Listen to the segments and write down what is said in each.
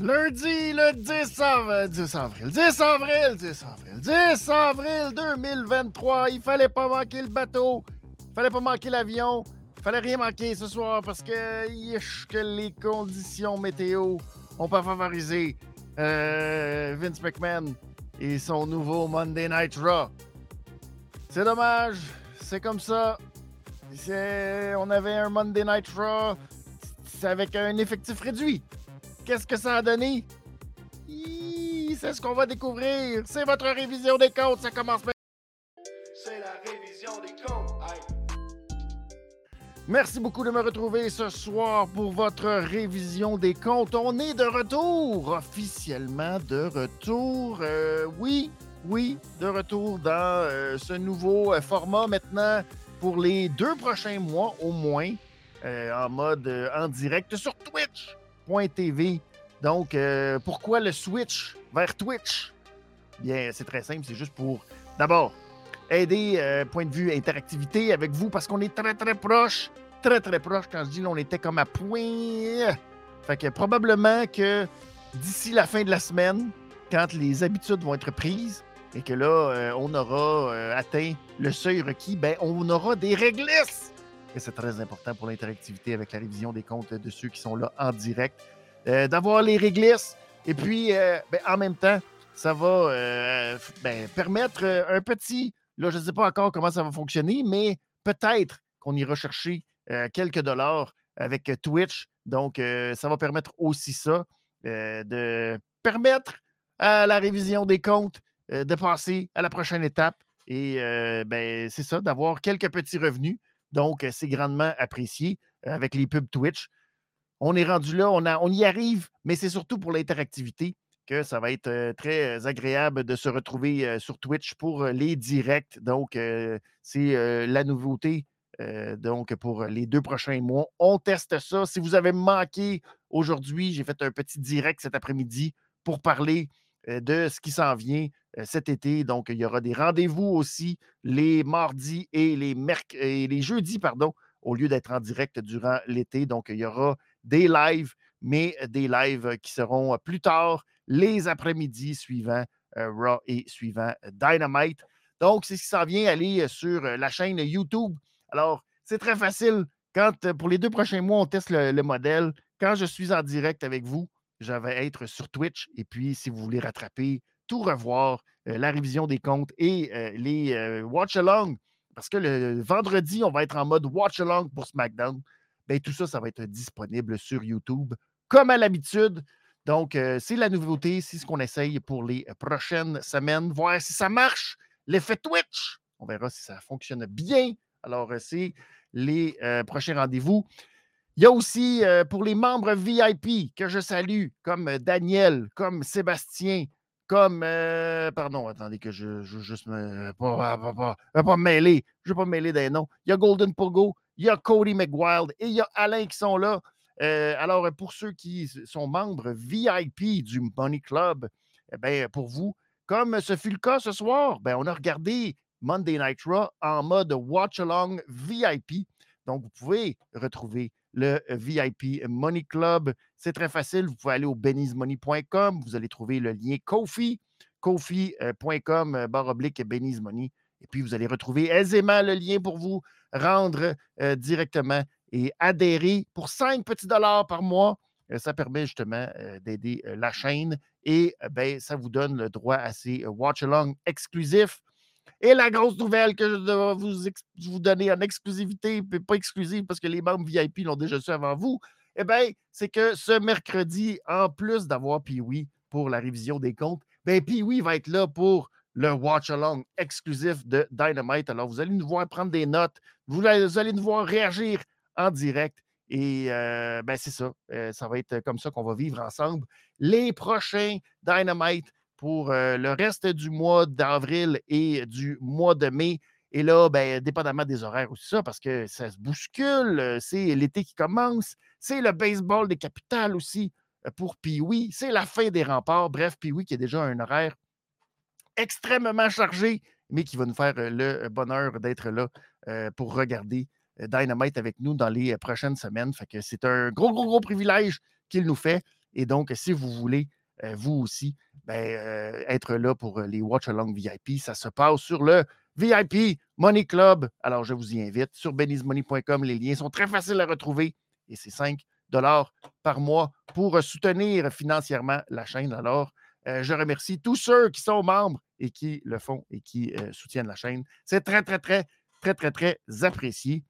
lundi le 10 avril, 10 avril, 10 avril, 10 avril, 10 avril 2023. Il fallait pas manquer le bateau, il fallait pas manquer l'avion, il fallait rien manquer ce soir parce que, que les conditions météo ont pas favorisé euh, Vince McMahon et son nouveau Monday Night Raw. C'est dommage, c'est comme ça. On avait un Monday Night Raw avec un effectif réduit. Qu'est-ce que ça a donné? C'est ce qu'on va découvrir. C'est votre révision des comptes. Ça commence maintenant. C'est la révision des comptes. Merci beaucoup de me retrouver ce soir pour votre révision des comptes. On est de retour, officiellement de retour. Euh, oui, oui, de retour dans euh, ce nouveau euh, format maintenant pour les deux prochains mois au moins, en mode en direct sur Twitch. TV. Donc, euh, pourquoi le switch vers Twitch? Bien, c'est très simple, c'est juste pour, d'abord, aider, euh, point de vue interactivité avec vous, parce qu'on est très, très proche, très, très proche. Quand je dis on était comme à point. Fait que probablement que d'ici la fin de la semaine, quand les habitudes vont être prises et que là, euh, on aura atteint le seuil requis, ben, on aura des réglisses c'est très important pour l'interactivité avec la révision des comptes de ceux qui sont là en direct, euh, d'avoir les réglisses. Et puis, euh, ben, en même temps, ça va euh, ben, permettre un petit, là, je ne sais pas encore comment ça va fonctionner, mais peut-être qu'on ira chercher quelques dollars avec Twitch. Donc, ça va permettre aussi ça, de permettre à la révision des comptes de passer à la prochaine étape. Et ben, c'est ça, d'avoir quelques petits revenus. Donc, c'est grandement apprécié avec les pubs Twitch. On est rendu là, on, y arrive, mais c'est surtout pour l'interactivité que ça va être très agréable de se retrouver sur Twitch pour les directs. Donc, c'est la nouveauté. donc, pour les deux prochains mois, on teste ça. Si vous avez manqué aujourd'hui, j'ai fait un petit direct cet après-midi pour parler de ce qui s'en vient euh, cet été. Donc, il y aura des rendez-vous aussi les mardis et les, jeudis, pardon, au lieu d'être en direct durant l'été. Donc, il y aura des lives, mais des lives qui seront plus tard, les après-midi suivants Raw et suivant Dynamite. Donc, c'est ce qui s'en vient, aller sur la chaîne YouTube. Alors, c'est très facile. Quand, pour les deux prochains mois, on teste le, le modèle. Quand je suis en direct avec vous, je vais être sur Twitch. Et puis, si vous voulez rattraper tout revoir, euh, la révision des comptes et euh, les euh, watch-along. Parce que le vendredi, on va être en mode watch-along pour SmackDown. Bien, tout ça, ça va être disponible sur YouTube, comme à l'habitude. Donc, c'est la nouveauté, c'est ce qu'on essaye pour les prochaines semaines, voir si ça marche, l'effet Twitch. On verra si ça fonctionne bien. Alors, c'est les prochains rendez-vous. Il y a aussi pour les membres VIP que je salue, comme Daniel, comme Sébastien, comme, euh, pardon, attendez que je, je juste me, pas, pas, pas, pas, me mêler, je ne vais pas me mêler des noms. Il y a Golden Pogo, il y a Cody McWild et il y a Alain qui sont là. Euh, alors, pour ceux qui sont membres VIP du Money Club, eh pour vous, comme ce fut le cas ce soir, ben, on a regardé Monday Night Raw en mode Watch Along VIP. Donc, vous pouvez retrouver le VIP Money Club. C'est très facile. Vous pouvez aller au benizmoney.com. Vous allez trouver le lien Kofi, kofi.com, euh, barre oblique Money. Et puis, vous allez retrouver aisément le lien pour vous rendre euh, directement et adhérer pour 5 petits dollars par mois. Euh, ça permet justement d'aider la chaîne et ben, ça vous donne le droit à ces watch-along exclusifs. Et la grosse nouvelle que je dois vous, vous donner en exclusivité, pas exclusive parce que les membres VIP l'ont déjà su avant vous, eh bien, c'est que ce mercredi, en plus d'avoir Pee-Wee pour la révision des comptes, bien, Pee-Wee va être là pour le watch-along exclusif de Dynamite. Alors, vous allez nous voir prendre des notes, vous allez nous voir réagir en direct. Et euh, ben, c'est ça. Euh, ça va être comme ça qu'on va vivre ensemble. Les prochains Dynamite pour euh, le reste du mois d'avril et du mois de mai. Et là, ben, dépendamment des horaires aussi, ça, parce que ça se bouscule, euh, c'est l'été qui commence, c'est le baseball des capitales aussi euh, pour Pee-Wee, c'est la fin des remparts. Bref, Pee-Wee qui a déjà un horaire extrêmement chargé, mais qui va nous faire le bonheur d'être là pour regarder Dynamite avec nous dans les prochaines semaines. Fait que c'est un gros, gros, gros privilège qu'il nous fait. Et donc, si vous voulez, vous aussi, ben, être là pour les Watch Along VIP, ça se passe sur le VIP Money Club. Alors, je vous y invite sur benizmoney.com. Les liens sont très faciles à retrouver et c'est 5 dollars par mois pour soutenir financièrement la chaîne. Alors, je remercie tous ceux qui sont membres et qui le font et qui soutiennent la chaîne. C'est très, très, très, très, très, très apprécié.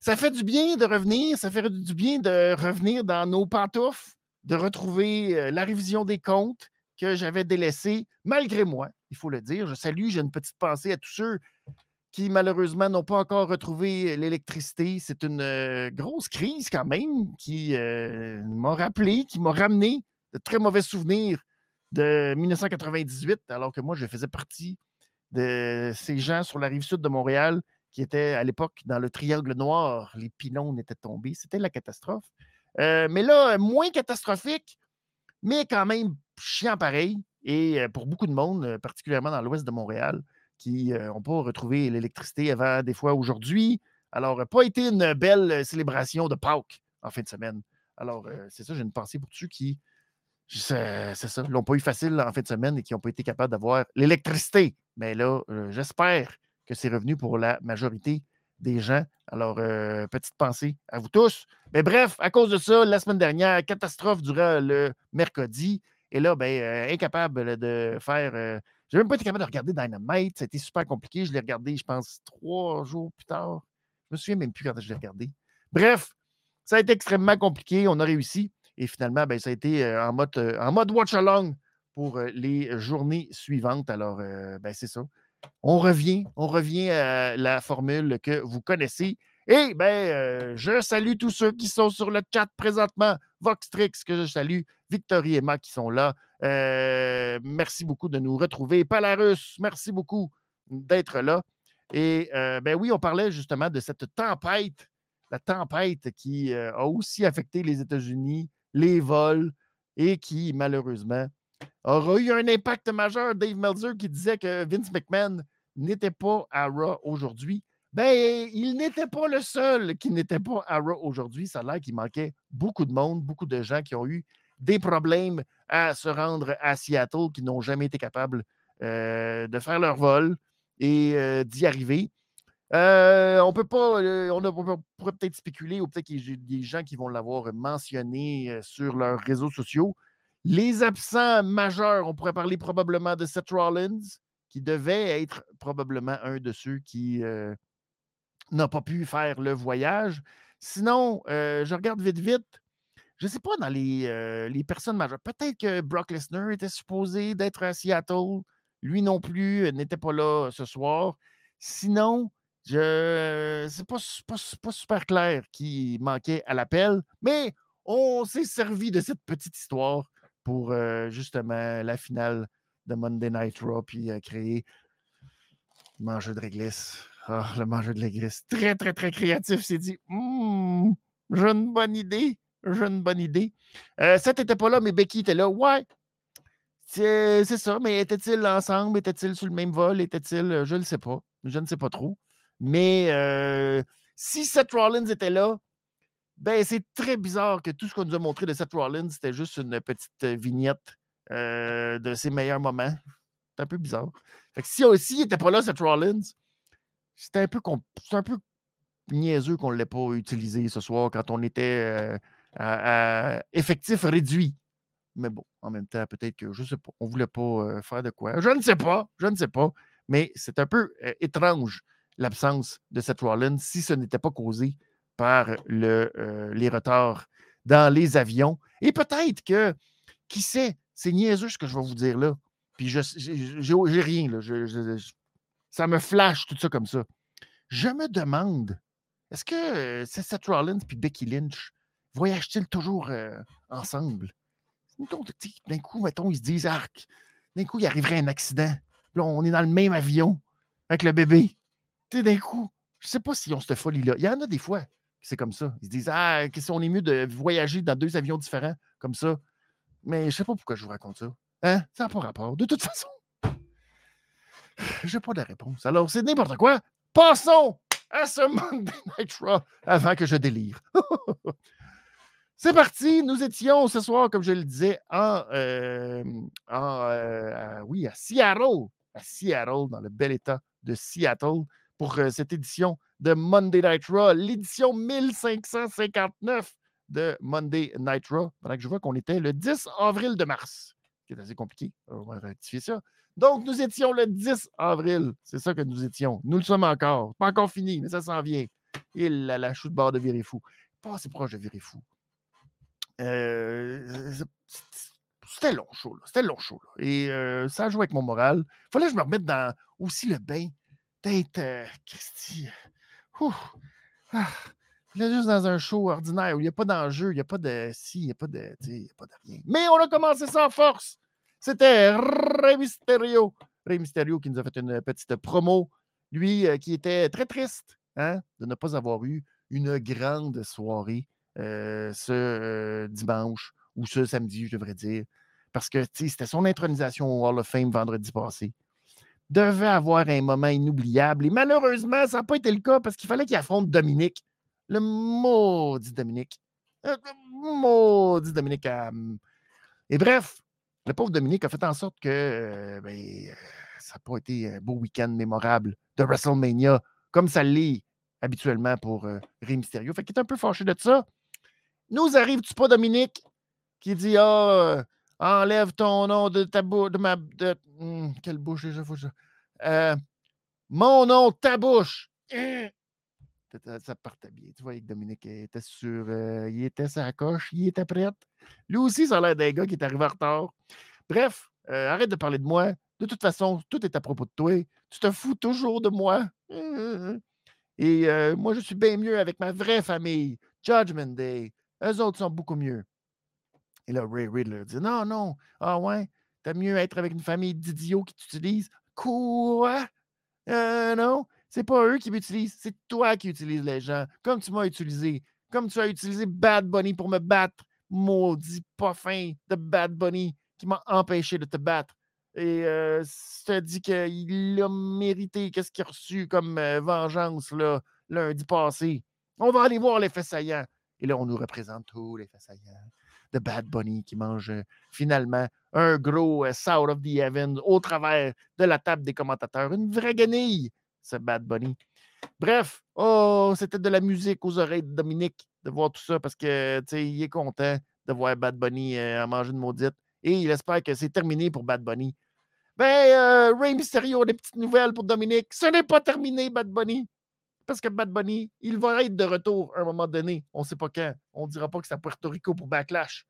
Ça fait du bien de revenir, ça fait du bien de revenir dans nos pantoufles, de retrouver la révision des comptes que j'avais délaissés, malgré moi, il faut le dire. Je salue, j'ai une petite pensée à tous ceux qui, malheureusement, n'ont pas encore retrouvé l'électricité. C'est une grosse crise quand même qui m'a rappelé, qui m'a ramené de très mauvais souvenirs de 1998, alors que moi, je faisais partie de ces gens sur la rive sud de Montréal qui étaient à l'époque dans le triangle noir. Les pylônes étaient tombés. C'était la catastrophe. Mais là, moins catastrophique, mais quand même chiant pareil. Et pour beaucoup de monde, particulièrement dans l'ouest de Montréal, qui n'ont pas retrouvé l'électricité avant des fois aujourd'hui. Alors, pas été une belle célébration de Pâques en fin de semaine. Alors, c'est ça, j'ai une pensée pour ceux qui, c'est ça, l'ont pas eu facile en fin de semaine et qui n'ont pas été capables d'avoir l'électricité. Mais là, j'espère que c'est revenu pour la majorité des gens. Alors, petite pensée à vous tous. Mais bref, à cause de ça, la semaine dernière, catastrophe durant le mercredi. Et là, ben, euh, incapable de faire. Euh, j'ai même pas été capable de regarder Dynamite. C'était super compliqué. Je l'ai regardé, je pense, trois jours plus tard. Je me souviens même plus quand je l'ai regardé. Bref, ça a été extrêmement compliqué. On a réussi. Et finalement, ben, ça a été euh, en mode, en mode watch-along pour les journées suivantes. Alors, ben, c'est ça. On revient, on revient à la formule que vous connaissez. Et ben, je salue tous ceux qui sont sur le chat présentement. Voxtrix, que je salue. Victorie et Emma qui sont là. merci beaucoup de nous retrouver. Palarus, merci beaucoup d'être là. Et ben oui, on parlait justement de cette tempête, la tempête qui a aussi affecté les États-Unis, les vols, et qui, malheureusement, aura eu un impact majeur. Dave Meltzer qui disait que Vince McMahon n'était pas à Raw aujourd'hui. Ben, il n'était pas le seul qui n'était pas à Raw aujourd'hui. Ça a l'air qu'il manquait beaucoup de monde, beaucoup de gens qui ont eu des problèmes à se rendre à Seattle, qui n'ont jamais été capables euh, de faire leur vol et euh, d'y arriver. Euh, on peut pas, on, pourrait peut-être spéculer ou peut-être qu'il y a des gens qui vont l'avoir mentionné sur leurs réseaux sociaux. Les absents majeurs, on pourrait parler probablement de Seth Rollins, qui devait être probablement un de ceux qui n'a pas pu faire le voyage. Sinon, euh, je regarde vite, vite. Je ne sais pas dans les, euh, les personnes majeures. Peut-être que Brock Lesnar était supposé d'être à Seattle. Lui non plus n'était pas là ce soir. Sinon, je c'est pas, pas, pas super clair qui manquait à l'appel, mais on s'est servi de cette petite histoire pour euh, justement la finale de Monday Night Raw, puis créer manger de réglisse. Ah, le mangeur de l'église. Très, très, très créatif. C'est dit «Hum, j'ai une bonne idée. J'ai une bonne idée. Euh, Seth n'était pas là, mais Becky était là. Ouais. C'est ça. Mais étaient-ils ensemble? Étaient-ils sur le même vol? Étaient-ils. Euh, je ne sais pas. Je ne sais pas trop. Mais euh, si Seth Rollins était là, ben c'est très bizarre que tout ce qu'on nous a montré de Seth Rollins, c'était juste une petite vignette de ses meilleurs moments. C'est un peu bizarre. Si aussi n'était pas là, Seth Rollins, c'était un peu, un peu niaiseux qu'on ne l'ait pas utilisé ce soir quand on était euh, à, effectif réduit. Mais bon, en même temps, peut-être que je ne sais pas, on voulait pas euh, faire de quoi. Je ne sais pas, je ne sais pas. Mais c'est un peu euh, étrange l'absence de cette Rollins si ce n'était pas causé par le, les retards dans les avions. Et peut-être que, qui sait, c'est niaiseux ce que je vais vous dire là. Puis je j'ai rien, là. ça me flash tout ça comme ça. Je me demande, est-ce que c'est Seth Rollins et Becky Lynch voyagent-ils toujours ensemble? D'un coup, mettons, ils se disent Arc. D'un coup, il arriverait un accident. Là, on est dans le même avion avec le bébé. Tu d'un coup, je ne sais pas s'ils ont cette folie-là. Il y en a des fois c'est comme ça. Ils se disent Ah, qu'est-ce qu'on est mieux de voyager dans deux avions différents comme ça? Mais je ne sais pas pourquoi je vous raconte ça. Hein? Ça n'a pas rapport. De toute façon, j'ai pas de réponse. Alors, c'est n'importe quoi. Passons à ce Monday Night Raw avant que je délire. C'est parti, nous étions ce soir, comme je le disais, en, euh, euh, oui, à Seattle, à Seattle, dans le bel état de Seattle, pour euh, cette édition de Monday Night Raw, l'édition 1559 de Monday Night Raw. Pendant que je vois qu'on était le 10 avril de mars, qui est assez compliqué. On va rectifier ça. Donc, nous étions le 10 avril. C'est ça que nous étions. Nous le sommes encore. Pas encore fini, mais ça s'en vient. Il a la chute de bord de virer fou. Pas assez proche de virer fou. Euh, c'était long chaud, C'était long chaud, Et euh, ça a joué avec mon moral. Il fallait que je me remette dans aussi le bain d'être. Euh, Christy. Ah, juste dans un show ordinaire où il n'y a pas d'enjeu, il n'y a pas de. Si, il n'y a pas de. Rien. Mais on a commencé en force. C'était Rey Mysterio. Rey Mysterio qui nous a fait une petite promo. Lui qui était très triste hein, de ne pas avoir eu une grande soirée euh, ce euh, dimanche ou ce samedi, je devrais dire, parce que c'était son intronisation au Hall of Fame vendredi passé. Devait avoir un moment inoubliable et malheureusement, ça n'a pas été le cas parce qu'il fallait qu'il affronte Dominique. Le maudit Dominique. Euh, le maudit Dominique. Et bref, le pauvre Dominique a fait en sorte que ben, ça n'a pas été un beau week-end mémorable de WrestleMania comme ça l'est habituellement pour euh, Rey Mysterio. Fait qu'il est un peu fâché de ça. Nous arrive-tu pas, Dominique, qui dit Ah, enlève ton nom de ta bouche, de ma. Hum, quelle bouche déjà, faut euh, Mon nom, ta bouche. Ça partait bien. Tu vois, que Dominique était sur. Euh, il était sa coche, il était prêt. Lui aussi, ça a l'air d'un gars qui est arrivé en retard. Bref, euh, arrête de parler de moi. De toute façon, tout est à propos de toi. Tu te fous toujours de moi. Et moi, je suis bien mieux avec ma vraie famille. Judgment Day. Eux autres sont beaucoup mieux. Et là, Ray Riddler dit Non, non. Ah ouais, t'as mieux être avec une famille d'idiots qui t'utilisent. Quoi? Euh, non, c'est pas eux qui m'utilisent, c'est toi qui utilises les gens, comme tu m'as utilisé. Comme tu as utilisé Bad Bunny pour me battre. Maudit pas fin de Bad Bunny qui m'a empêché de te battre. Et euh, te dit qu'il a mérité qu'est-ce qu'il a reçu comme euh, vengeance là, lundi passé? On va aller voir l'effet saillant. Et là, on nous représente tous les faits de Bad Bunny qui mange euh, finalement un gros euh, South of the Heaven au travers de la table des commentateurs. Une vraie guenille, ce Bad Bunny. Bref, oh, c'était de la musique aux oreilles de Dominique de voir tout ça parce que il est content de voir Bad Bunny euh, en manger une maudite. Et il espère que c'est terminé pour Bad Bunny. Ben, Ray Mysterio, des petites nouvelles pour Dominique. Ce n'est pas terminé, Bad Bunny. Parce que Bad Bunny, il va être de retour à un moment donné. On ne sait pas quand. On ne dira pas que c'est à Puerto Rico pour Backlash.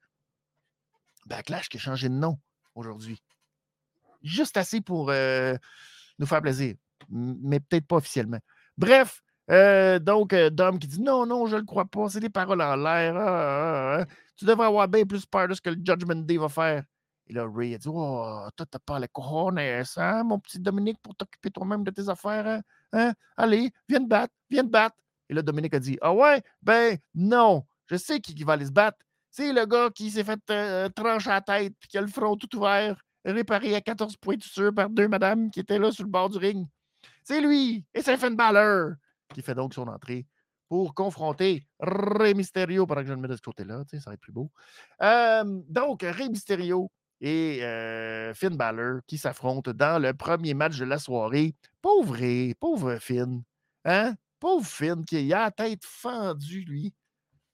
Backlash qui a changé de nom aujourd'hui. Juste assez pour euh, nous faire plaisir, mais peut-être pas officiellement. Bref, euh, donc, euh, Dom qui dit non, non, je ne le crois pas, c'est des paroles en l'air. Ah, ah, ah, tu devrais avoir bien plus peur de ce que le Judgment Day va faire. Et là, Ray a dit Oh, toi, t'as pas les cojones, hein, mon petit Dominique, pour t'occuper toi-même de tes affaires. Hein? hein? Allez, viens te battre, viens te battre. Et là, Dominique a dit Ah ouais, ben non, je sais qui, va aller se battre. C'est le gars qui s'est fait euh, trancher la tête qui a le front tout ouvert, réparé à 14 points de suture par deux madames qui étaient là sur le bord du ring. C'est lui, et c'est Finn Balor qui fait donc son entrée pour confronter Rey Mysterio pendant que je le mets de ce côté-là. Ça va être plus beau. Euh, donc, Rey Mysterio et Finn Balor qui s'affrontent dans le premier match de la soirée. Pauvre, pauvre Finn. Hein? Pauvre Finn qui a la tête fendue, lui.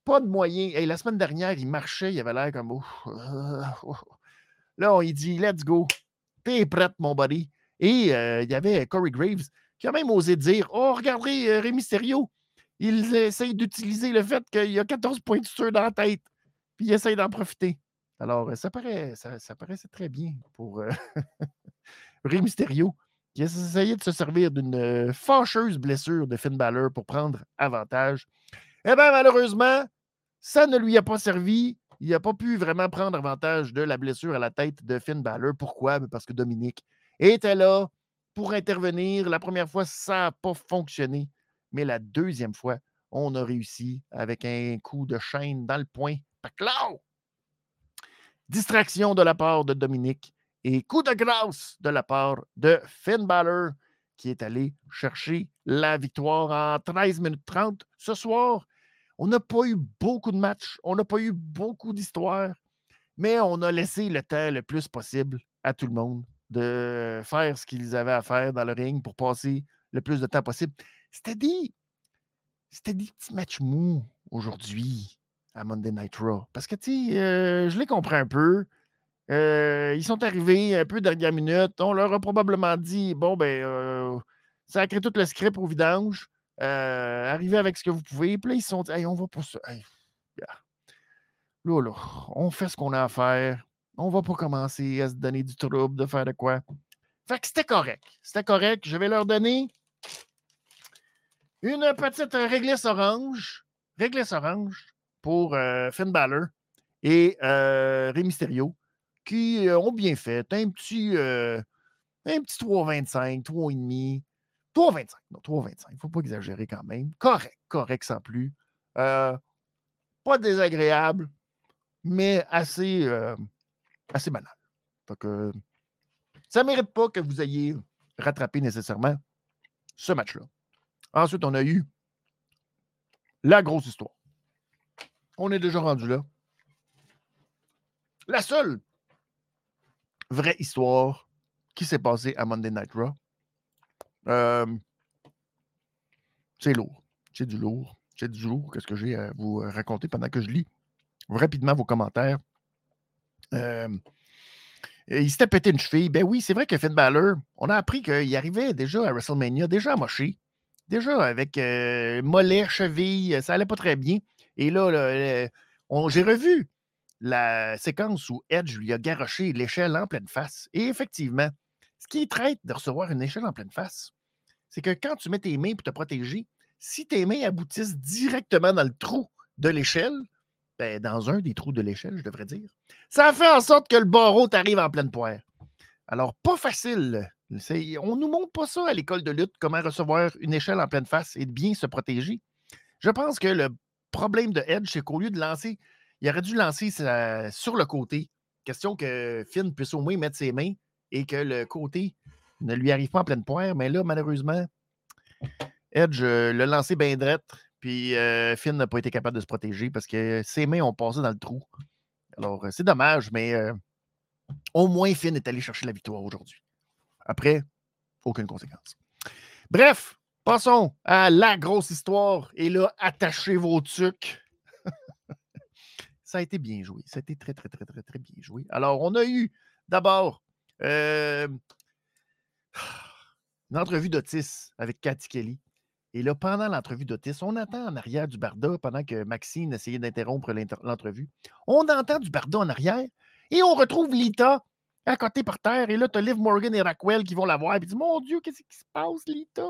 Pas de moyens. Et la semaine dernière, il marchait, il avait l'air comme. Là, on dit Let's go. T'es prête, mon buddy. Et il y avait Corey Graves qui a même osé dire Oh, regardez, Rémi Mysterio. Il essaye d'utiliser le fait qu'il y a 14 points de dans la tête. Puis il essaye d'en profiter. Alors, ça, paraît, ça, paraissait très bien pour euh, Mysterio, qui essayait de se servir d'une euh, fâcheuse blessure de Finn Balor pour prendre avantage. Eh bien, malheureusement, ça ne lui a pas servi. Il n'a pas pu vraiment prendre avantage de la blessure à la tête de Finn Balor. Pourquoi? Parce que Dominique était là pour intervenir. La première fois, ça n'a pas fonctionné. Mais la deuxième fois, on a réussi avec un coup de chaîne dans le. Paclao! Distraction de la part de Dominique et coup de grâce de la part de Finn Balor qui est allé chercher la victoire en 13 minutes 30 ce soir. On n'a pas eu beaucoup de matchs, on n'a pas eu beaucoup d'histoires, mais on a laissé le temps le plus possible à tout le monde de faire ce qu'ils avaient à faire dans le ring pour passer le plus de temps possible. C'était des, c'était des petits matchs mous aujourd'hui à Monday Night Raw. Parce que, tu sais, euh, je les comprends un peu. Euh, ils sont arrivés un peu dernière minute. On leur a probablement dit bon, ben, euh, créé tout le script au vidange. arrivez avec ce que vous pouvez. Puis là, ils se sont dit hey, on va pour ça. Là, là, on fait ce qu'on a à faire. On va pas commencer à se donner du trouble, de faire de quoi. Fait que c'était correct. C'était correct. Je vais leur donner une petite réglisse orange. Réglisse orange pour Finn Balor et euh, Rey Mysterio qui ont bien fait. Un petit, un petit 3,25, 3,5. 3,25. Non, 3,25. Il ne faut pas exagérer quand même. Correct, correct sans plus. pas désagréable, mais assez, assez banal. ça ne mérite pas que vous ayez rattrapé nécessairement ce match-là. Ensuite, on a eu la grosse histoire. On est déjà rendu là. La seule vraie histoire qui s'est passée à Monday Night Raw, euh, c'est lourd. C'est du lourd. C'est du lourd. Qu'est-ce que j'ai à vous raconter pendant que je lis rapidement vos commentaires? Euh, il s'était pété une cheville. Ben oui, c'est vrai que Finn Balor, on a appris qu'il arrivait déjà à WrestleMania, déjà moché, déjà avec euh, mollet, cheville, ça allait pas très bien. Et là, j'ai revu la séquence où Edge lui a garoché l'échelle en pleine face. Et effectivement, ce qui est traite de recevoir une échelle en pleine face, c'est que quand tu mets tes mains pour te protéger, si tes mains aboutissent directement dans le trou de l'échelle, ben, dans un des trous de l'échelle, je devrais dire, ça fait en sorte que le barreau t'arrive en pleine poire. Alors, pas facile. On ne nous montre pas ça à l'école de lutte, comment recevoir une échelle en pleine face et bien se protéger. Je pense que le problème de Edge, c'est qu'au lieu de lancer, il aurait dû lancer sur le côté. Question que Finn puisse au moins mettre ses mains et que le côté ne lui arrive pas en pleine poire. Mais là, malheureusement, Edge euh, l'a lancé bien drette, puis euh, Finn n'a pas été capable de se protéger parce que ses mains ont passé dans le trou. Alors, euh, c'est dommage, mais au moins Finn est allé chercher la victoire aujourd'hui. Après, aucune conséquence. Bref, Passons à la grosse histoire. Et là, attachez vos trucs. ça a été bien joué. Ça a été très, très, très, très, très bien joué. Alors, on a eu d'abord euh, une entrevue d'Otis avec Cathy Kelly. Et là, pendant l'entrevue d'Otis, on attend en arrière du Barda pendant que Maxine essayait d'interrompre l'entrevue. On entend du Barda en arrière et on retrouve Lita à côté par terre. Et là, tu as Liv Morgan et Raquel qui vont la voir. Et disent Mon Dieu, qu'est-ce qui se passe, Lita?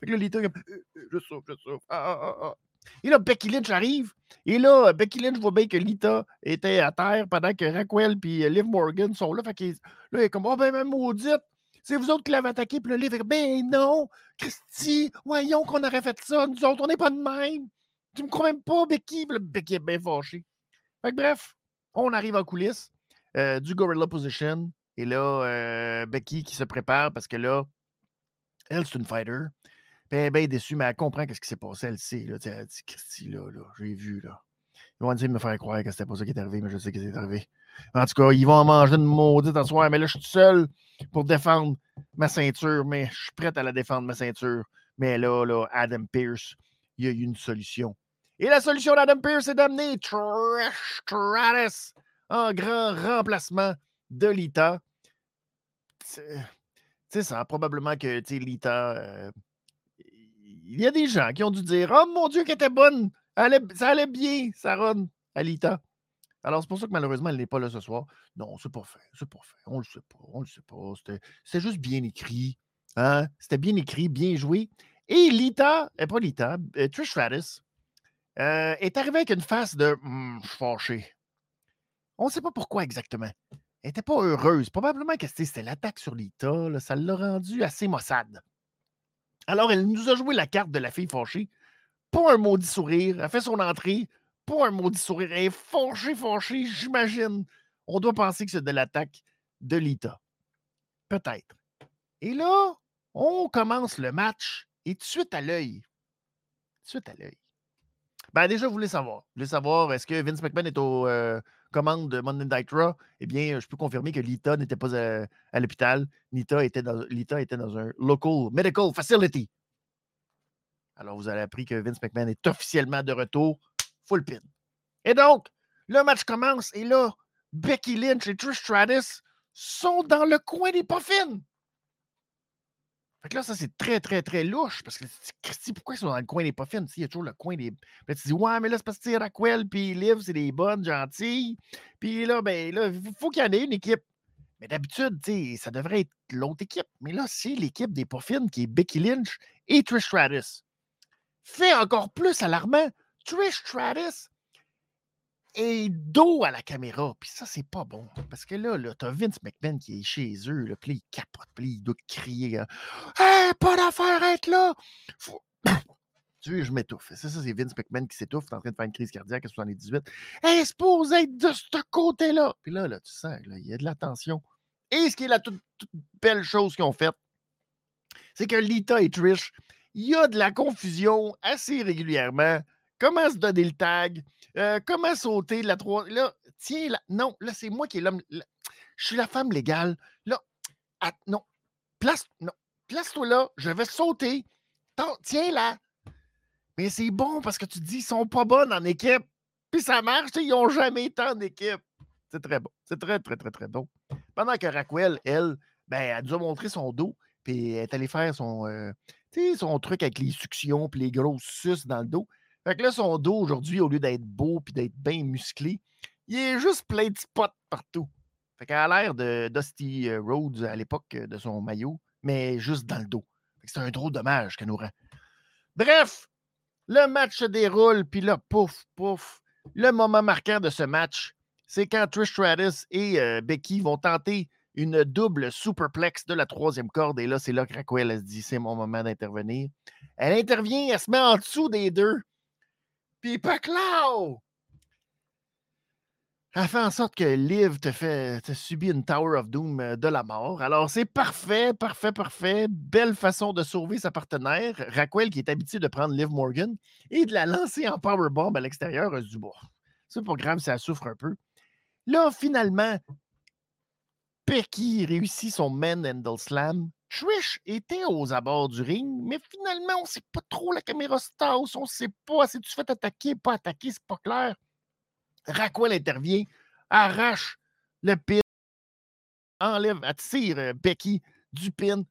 Fait que là, Lita, «Euh, euh, je souffre, je souffre. Ah, ah, ah, et là, Becky Lynch arrive. Et là, Becky Lynch voit bien que Lita était à terre pendant que Raquel et Liv Morgan sont là. Fait que là, il est comme Oh, ben, même maudite. C'est vous autres qui l'avez attaqué. Puis le livre, ben non, Christy, voyons qu'on aurait fait ça. Nous autres, on n'est pas de même. Tu me crois même pas, Becky? Puis Becky est bien fâchée. Fait que bref, on arrive en coulisses. Euh, du Gorilla Position. Et là, euh, Becky qui se prépare parce que là, elle, c'est une fighter. Est bien déçue, mais elle comprend ce qui s'est passé. Elle sait. Là, elle dit Christy, là, là j'ai vu. là. Ils vont essayer de me faire croire que c'était pas ça qui est arrivé, mais je sais que c'est arrivé. En tout cas, ils vont en manger une maudite en soir, mais là, je suis seul pour défendre ma ceinture, mais je suis prête à la défendre, ma ceinture. Mais là, là, Adam Pierce, il y a eu une solution. Et la solution d'Adam Pierce, c'est d'amener Trash Stratus en grand remplacement de Lita. Tu sais, ça, probablement que Lita. Euh, il y a des gens qui ont dû dire Oh mon Dieu, qu'elle était bonne! ça allait bien, Saron, à Lita. Alors, c'est pour ça que malheureusement, elle n'est pas là ce soir. Non, c'est pas fait. C'est pas fait. On le sait pas. On le sait pas. C'était juste bien écrit. Hein? C'était bien écrit, bien joué. Et Lita, et pas Lita, euh, Trish Stratus, euh, est arrivée avec une face de «Hum, je suis fâché. On ne sait pas pourquoi exactement. Elle n'était pas heureuse. Probablement que c'était l'attaque sur Lita. ça l'a rendue assez maussade. Alors, elle nous a joué la carte de la fille fâchée. Pas un maudit sourire. Elle fait son entrée. Pas un maudit sourire. Elle est fâchée, fâchée, j'imagine. On doit penser que c'est de l'attaque de Lita. Peut-être. Et là, on commence le match et tout de suite à l'œil. Tout de suite à l'œil. Ben, déjà, vous voulez savoir. Vous voulez savoir, est-ce que Vince McMahon est aux euh, commandes de Monday Night Raw? Eh bien, je peux confirmer que Lita n'était pas à, à l'hôpital. Lita était, dans, Lita était dans un local medical facility. Alors, vous avez appris que Vince McMahon est officiellement de retour. Full pin. Et donc, le match commence et là, Becky Lynch et Trish Stratus sont dans le coin des puffins. Fait que là, ça, c'est très, très, très louche parce que Christy, pourquoi ils sont dans le coin des puffins? Il y a toujours le coin des. tu dis, ouais, mais là, c'est parce que Raquel puis Liv, c'est des bonnes, gentilles. Puis là, ben là, il faut qu'il y en ait une équipe. Mais d'habitude, ça devrait être l'autre équipe. Mais là, c'est l'équipe des puffins qui est Becky Lynch et Trish Stratus. Fait encore plus alarmant, Trish Stratus et dos à la caméra. Puis ça, c'est pas bon. Parce que là, là t'as Vince McMahon qui est chez eux, là, puis il capote, puis il doit crier hein. Hey, pas d'affaire être là! tu veux, je m'étouffe. C'est ça, c'est Vince McMahon qui s'étouffe, en train de faire une crise cardiaque à 78. Hey, est supposé être de ce côté-là! Puis là, là, tu sens, il y a de la tension. Et ce qui est la toute, belle chose qu'ils ont faite, c'est que Lita et Trish, il y a de la confusion assez régulièrement. Comment se donner le tag? Euh, comment sauter de la trois. Là, tiens, là. Non, là, c'est moi qui est l'homme. Je suis la femme légale. Là, non. Place, non. Place-toi là. Je vais sauter. Tiens là. Mais c'est bon parce que tu dis, ils sont pas bonnes en équipe. Puis ça marche, ils n'ont jamais été en équipe. C'est très bon. C'est très, très, très, très bon. Pendant que Raquel, elle, ben, elle nous a montré son dos. Puis elle est allée faire son, euh, son truc avec les suctions puis les grosses suces dans le dos. Fait que là, son dos aujourd'hui, au lieu d'être beau puis d'être bien musclé, il est juste plein de spots partout. Fait qu'elle a l'air de Dusty euh, Rhodes à l'époque euh, de son maillot, mais juste dans le dos. c'est un drôle dommage qu'elle nous rend. Bref, le match se déroule, puis là, pouf, pouf. Le moment marquant de ce match, c'est quand Trish Stratus et euh, Becky vont tenter une double superplex de la troisième corde. Et là, c'est là que Raquel se dit c'est mon moment d'intervenir. Elle intervient, elle se met en dessous des deux. Elle fait en sorte que Liv te fait te subit une Tower of Doom euh, de la mort. Alors, c'est parfait, parfait, parfait. Belle façon de sauver sa partenaire. Raquel, qui est habituée de prendre Liv Morgan et de la lancer en powerbomb à l'extérieur, du bois. C'est pas grave, ça souffre un peu. Là, finalement, Becky réussit son Man Handle Slam. Trish était aux abords du ring, mais finalement, on ne sait pas trop la caméra on ne sait pas si tu fais attaquer, pas attaquer, c'est pas clair. Raquel intervient, arrache le pin, enlève, attire euh, Becky du pin.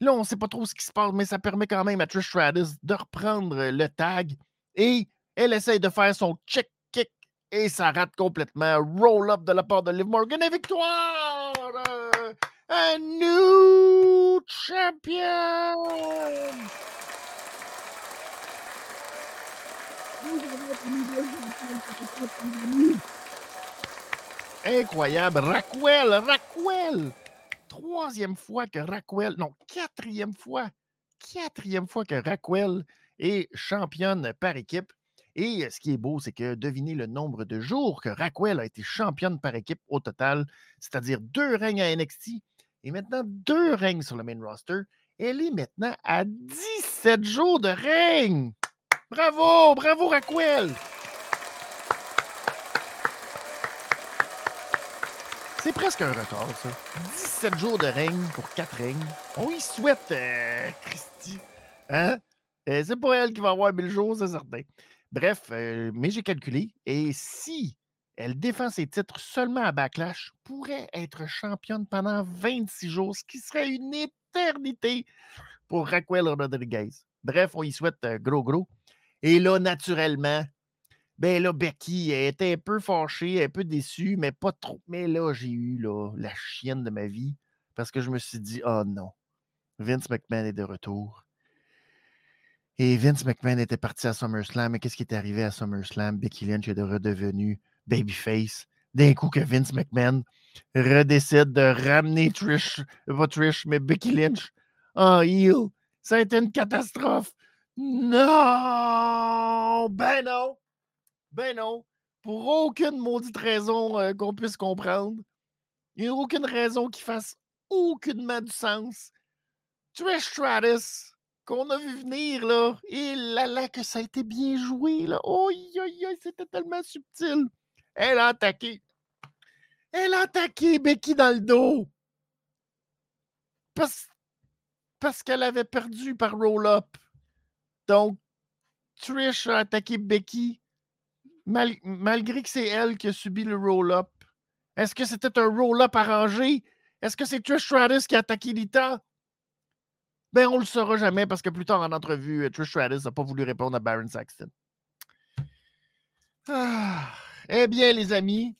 Là, on ne sait pas trop ce qui se passe, mais ça permet quand même à Trish Stratus de reprendre le tag et elle essaye de faire son check kick et ça rate complètement. Roll up de la part de Liv Morgan et victoire! Un new champion! Incroyable. Raquel, Raquel. Troisième fois que Raquel, non, quatrième fois, quatrième fois que Raquel est championne par équipe. Et ce qui est beau, c'est que devinez le nombre de jours que Raquel a été championne par équipe au total, c'est-à-dire deux règnes à NXT et maintenant deux règnes sur le main roster. Elle est maintenant à 17 jours de règne. Bravo, bravo Raquel. C'est presque un record, ça. 17 jours de règne pour 4 règnes. On y souhaite, euh, Christy. Hein? Euh, c'est pas elle qui va avoir 1000 jours, c'est certain. Bref, euh, mais j'ai calculé. Et si elle défend ses titres seulement à Backlash, pourrait être championne pendant 26 jours, ce qui serait une éternité pour Raquel Rodriguez. Bref, on y souhaite euh, gros gros. Et là, naturellement, ben là, Becky était un peu fâchée, un peu déçue, mais pas trop. Mais là, j'ai eu la chienne de ma vie parce que je me suis dit, oh non, Vince McMahon est de retour. Et Vince McMahon était parti à SummerSlam. Mais qu'est-ce qui est arrivé à SummerSlam? Becky Lynch est redevenu babyface. D'un coup que Vince McMahon redécide de ramener Trish, pas Trish, mais Becky Lynch en heel. Ça a été une catastrophe. Non! Ben non! Ben non! Pour aucune maudite raison euh, qu'on puisse comprendre. Il n'y a aucune raison qui fasse aucunement du sens. Trish Stratus qu'on a vu venir, là. Et là, que ça a été bien joué, là. Oh, c'était tellement subtil. Elle a attaqué. Elle a attaqué Becky dans le dos. Parce, qu'elle avait perdu par roll-up. Donc, Trish a attaqué Becky malgré que c'est elle qui a subi le roll-up. Est-ce que c'était un roll-up arrangé? Est-ce que c'est Trish Stratus qui a attaqué Lita? Ben, on le saura jamais parce que plus tard en entrevue, Trish Stratus n'a pas voulu répondre à Baron Saxton. Ah. Eh bien, les amis,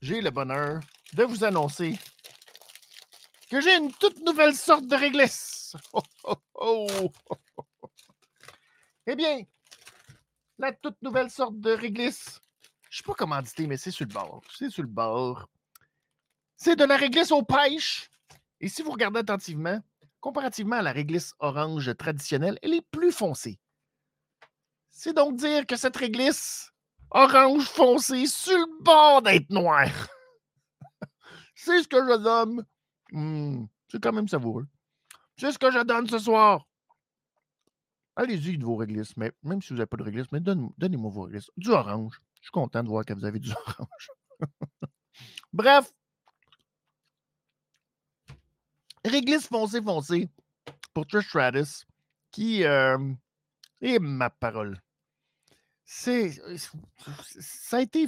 j'ai le bonheur de vous annoncer que j'ai une toute nouvelle sorte de réglisse. Oh, eh bien, la toute nouvelle sorte de réglisse. Je ne sais pas comment dire, mais c'est sur le bord. C'est sur le bord. C'est de la réglisse aux pêches. Et si vous regardez attentivement, comparativement à la réglisse orange traditionnelle, elle est plus foncée. C'est donc dire que cette réglisse orange foncé sur le bord d'être noire. c'est ce que je donne. Hmm, c'est quand même savoureux. C'est ce que je donne ce soir. Allez-y de vos réglisses, mais même si vous n'avez pas de réglisse, mais donnez-moi vos réglisses. Du orange. Je suis content de voir que vous avez du orange. Bref, réglisse foncé foncé pour Trish Stratus, qui euh, est ma parole. C'est, ça a été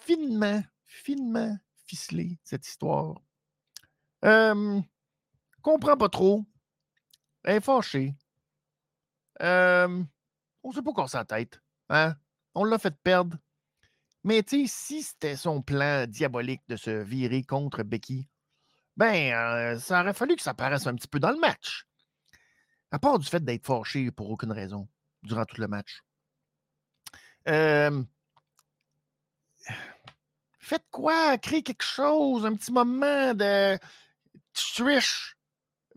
finement, finement ficelé, cette histoire. Euh, comprend pas trop. Elle est fâchée. Euh, on sait pas quoi sa tête. Hein? On l'a fait perdre. Mais si c'était son plan diabolique de se virer contre Becky, ben, euh, ça aurait fallu que ça paraisse un petit peu dans le match. À part du fait d'être fâché pour aucune raison durant tout le match. Euh, faites quoi? Créez quelque chose, un petit moment de Trish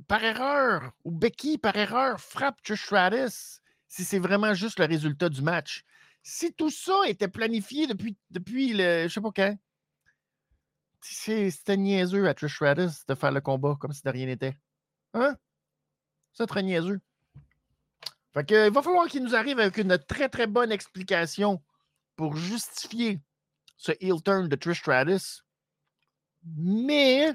par erreur ou Becky par erreur frappe Trish Stratus si c'est vraiment juste le résultat du match. Si tout ça était planifié depuis, le. Je sais pas quand. C'était niaiseux à Trish Stratus de faire le combat comme si de rien n'était. Hein? C'est très niaiseux. Fait que, il va falloir qu'il nous arrive avec une très très bonne explication pour justifier ce heel turn de Trish Stratus. Mais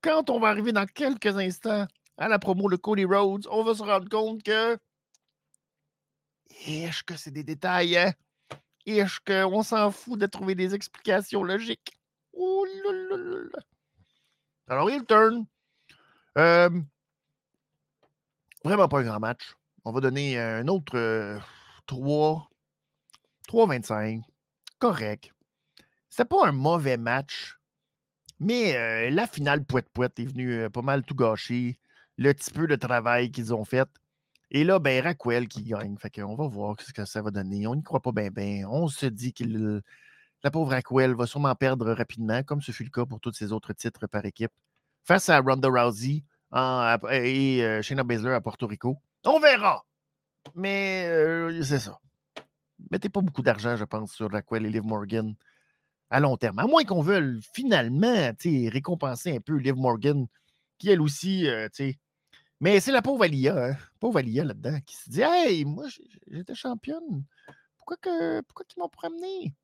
quand on va arriver dans quelques instants à la promo de Cody Rhodes, on va se rendre compte que est-ce que c'est des détails, hein? Est-ce qu'on s'en fout de trouver des explications logiques? Alors, il turn. Euh, vraiment pas un grand match. On va donner un autre 3. 3-25. Correct. C'était pas un mauvais match. Mais euh, la finale poète-poète est venue euh, pas mal tout gâcher. Le petit peu de travail qu'ils ont fait. Et là, ben, Raquel qui gagne. Fait qu'on va voir ce que ça va donner. On n'y croit pas bien, bien. On se dit que la pauvre Raquel va sûrement perdre rapidement, comme ce fut le cas pour tous ses autres titres par équipe, face à Ronda Rousey et euh, Shayna à Porto Rico. On verra. Mais euh, c'est ça. Mettez pas beaucoup d'argent, je pense, sur Raquel et Liv Morgan à long terme. À moins qu'on veuille finalement récompenser un peu Liv Morgan, qui elle aussi, euh, mais c'est la pauvre Alia, hein, pauvre Alia là-dedans, qui se dit Hey, moi, j'étais championne. Pourquoi, que, pourquoi ils m'ont promené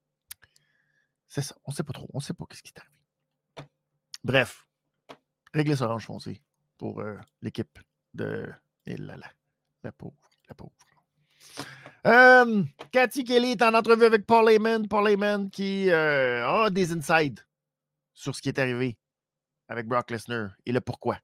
C'est ça, on ne sait pas trop. On ne sait pas ce qui est arrivé. Bref, régler orange foncé pour euh, l'équipe de. La pauvre, la pauvre. Euh, Cathy Kelly est en entrevue avec Paul Heyman. Paul Heyman qui euh, a des insides sur ce qui est arrivé avec Brock Lesnar et le pourquoi.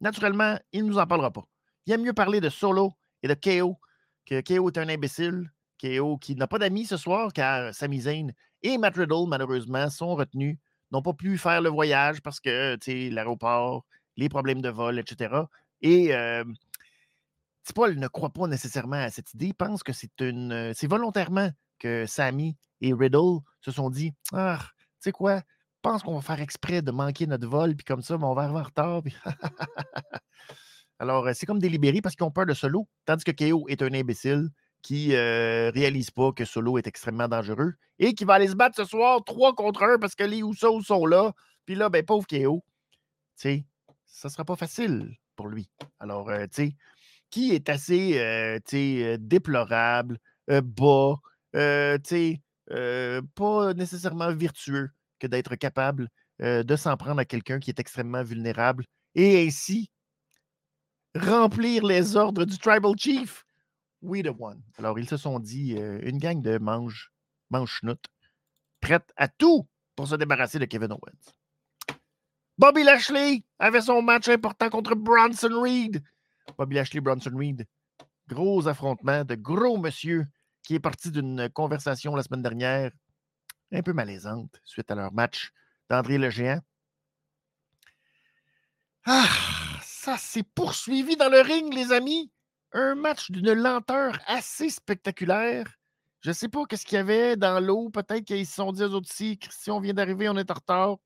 Naturellement, il ne nous en parlera pas. Il aime mieux parler de Solo et de KO, que KO est un imbécile. KO qui n'a pas d'amis ce soir car Sami Zayn et Matt Riddle, malheureusement, sont retenus, n'ont pas pu faire le voyage parce que l'aéroport, les problèmes de vol, etc. Et euh, ne croit pas nécessairement à cette idée. Il pense que c'est une. C'est volontairement que Sami et Riddle se sont dit Ah, tu sais quoi, pense qu'on va faire exprès de manquer notre vol, puis comme ça, ben, on va arriver en retard. Alors, c'est comme délibéré parce qu'ils ont peur de Solo, tandis que KO est un imbécile qui ne réalise pas que Solo est extrêmement dangereux et qui va aller se battre ce soir 3 contre 1 parce que les Usos sont là. Puis là, ben, pauvre KO, tu sais, ça sera pas facile pour lui. Alors, tu sais, qui est assez, tu sais, déplorable, bas, tu sais, pas nécessairement virtueux que d'être capable de s'en prendre à quelqu'un qui est extrêmement vulnérable et ainsi remplir les ordres du Tribal Chief? We the one. Alors, ils se sont dit une gang de mange, mange prête à tout pour se débarrasser de Kevin Owens. Bobby Lashley avait son match important contre Bronson Reed. Bobby Lashley, Bronson Reed. Gros affrontement de gros monsieur qui est parti d'une conversation la semaine dernière un peu malaisante suite à leur match d'André le Géant. Ah, ça s'est poursuivi dans le ring, les amis. Un match d'une lenteur assez spectaculaire. Je ne sais pas qu'est-ce qu'il y avait dans l'eau. Peut-être qu'ils se sont dit aux autres aussi, Christian vient d'arriver, on est en retard.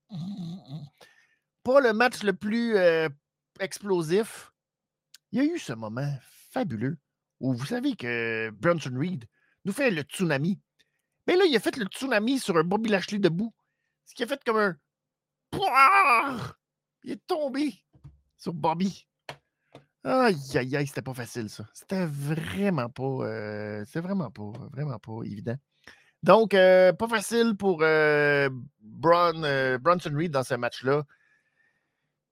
Le match le plus euh, explosif. Il y a eu ce moment fabuleux où vous savez que Bronson Reed nous fait le tsunami. Mais là, il a fait le tsunami sur un Bobby Lashley debout. Ce qui a fait comme un. Il est tombé sur Bobby. Aïe, aïe, aïe, c'était pas facile, ça. C'était vraiment pas. Euh, vraiment pas, évident. Donc, euh, pas facile pour euh, Bronson Reed dans ce match-là.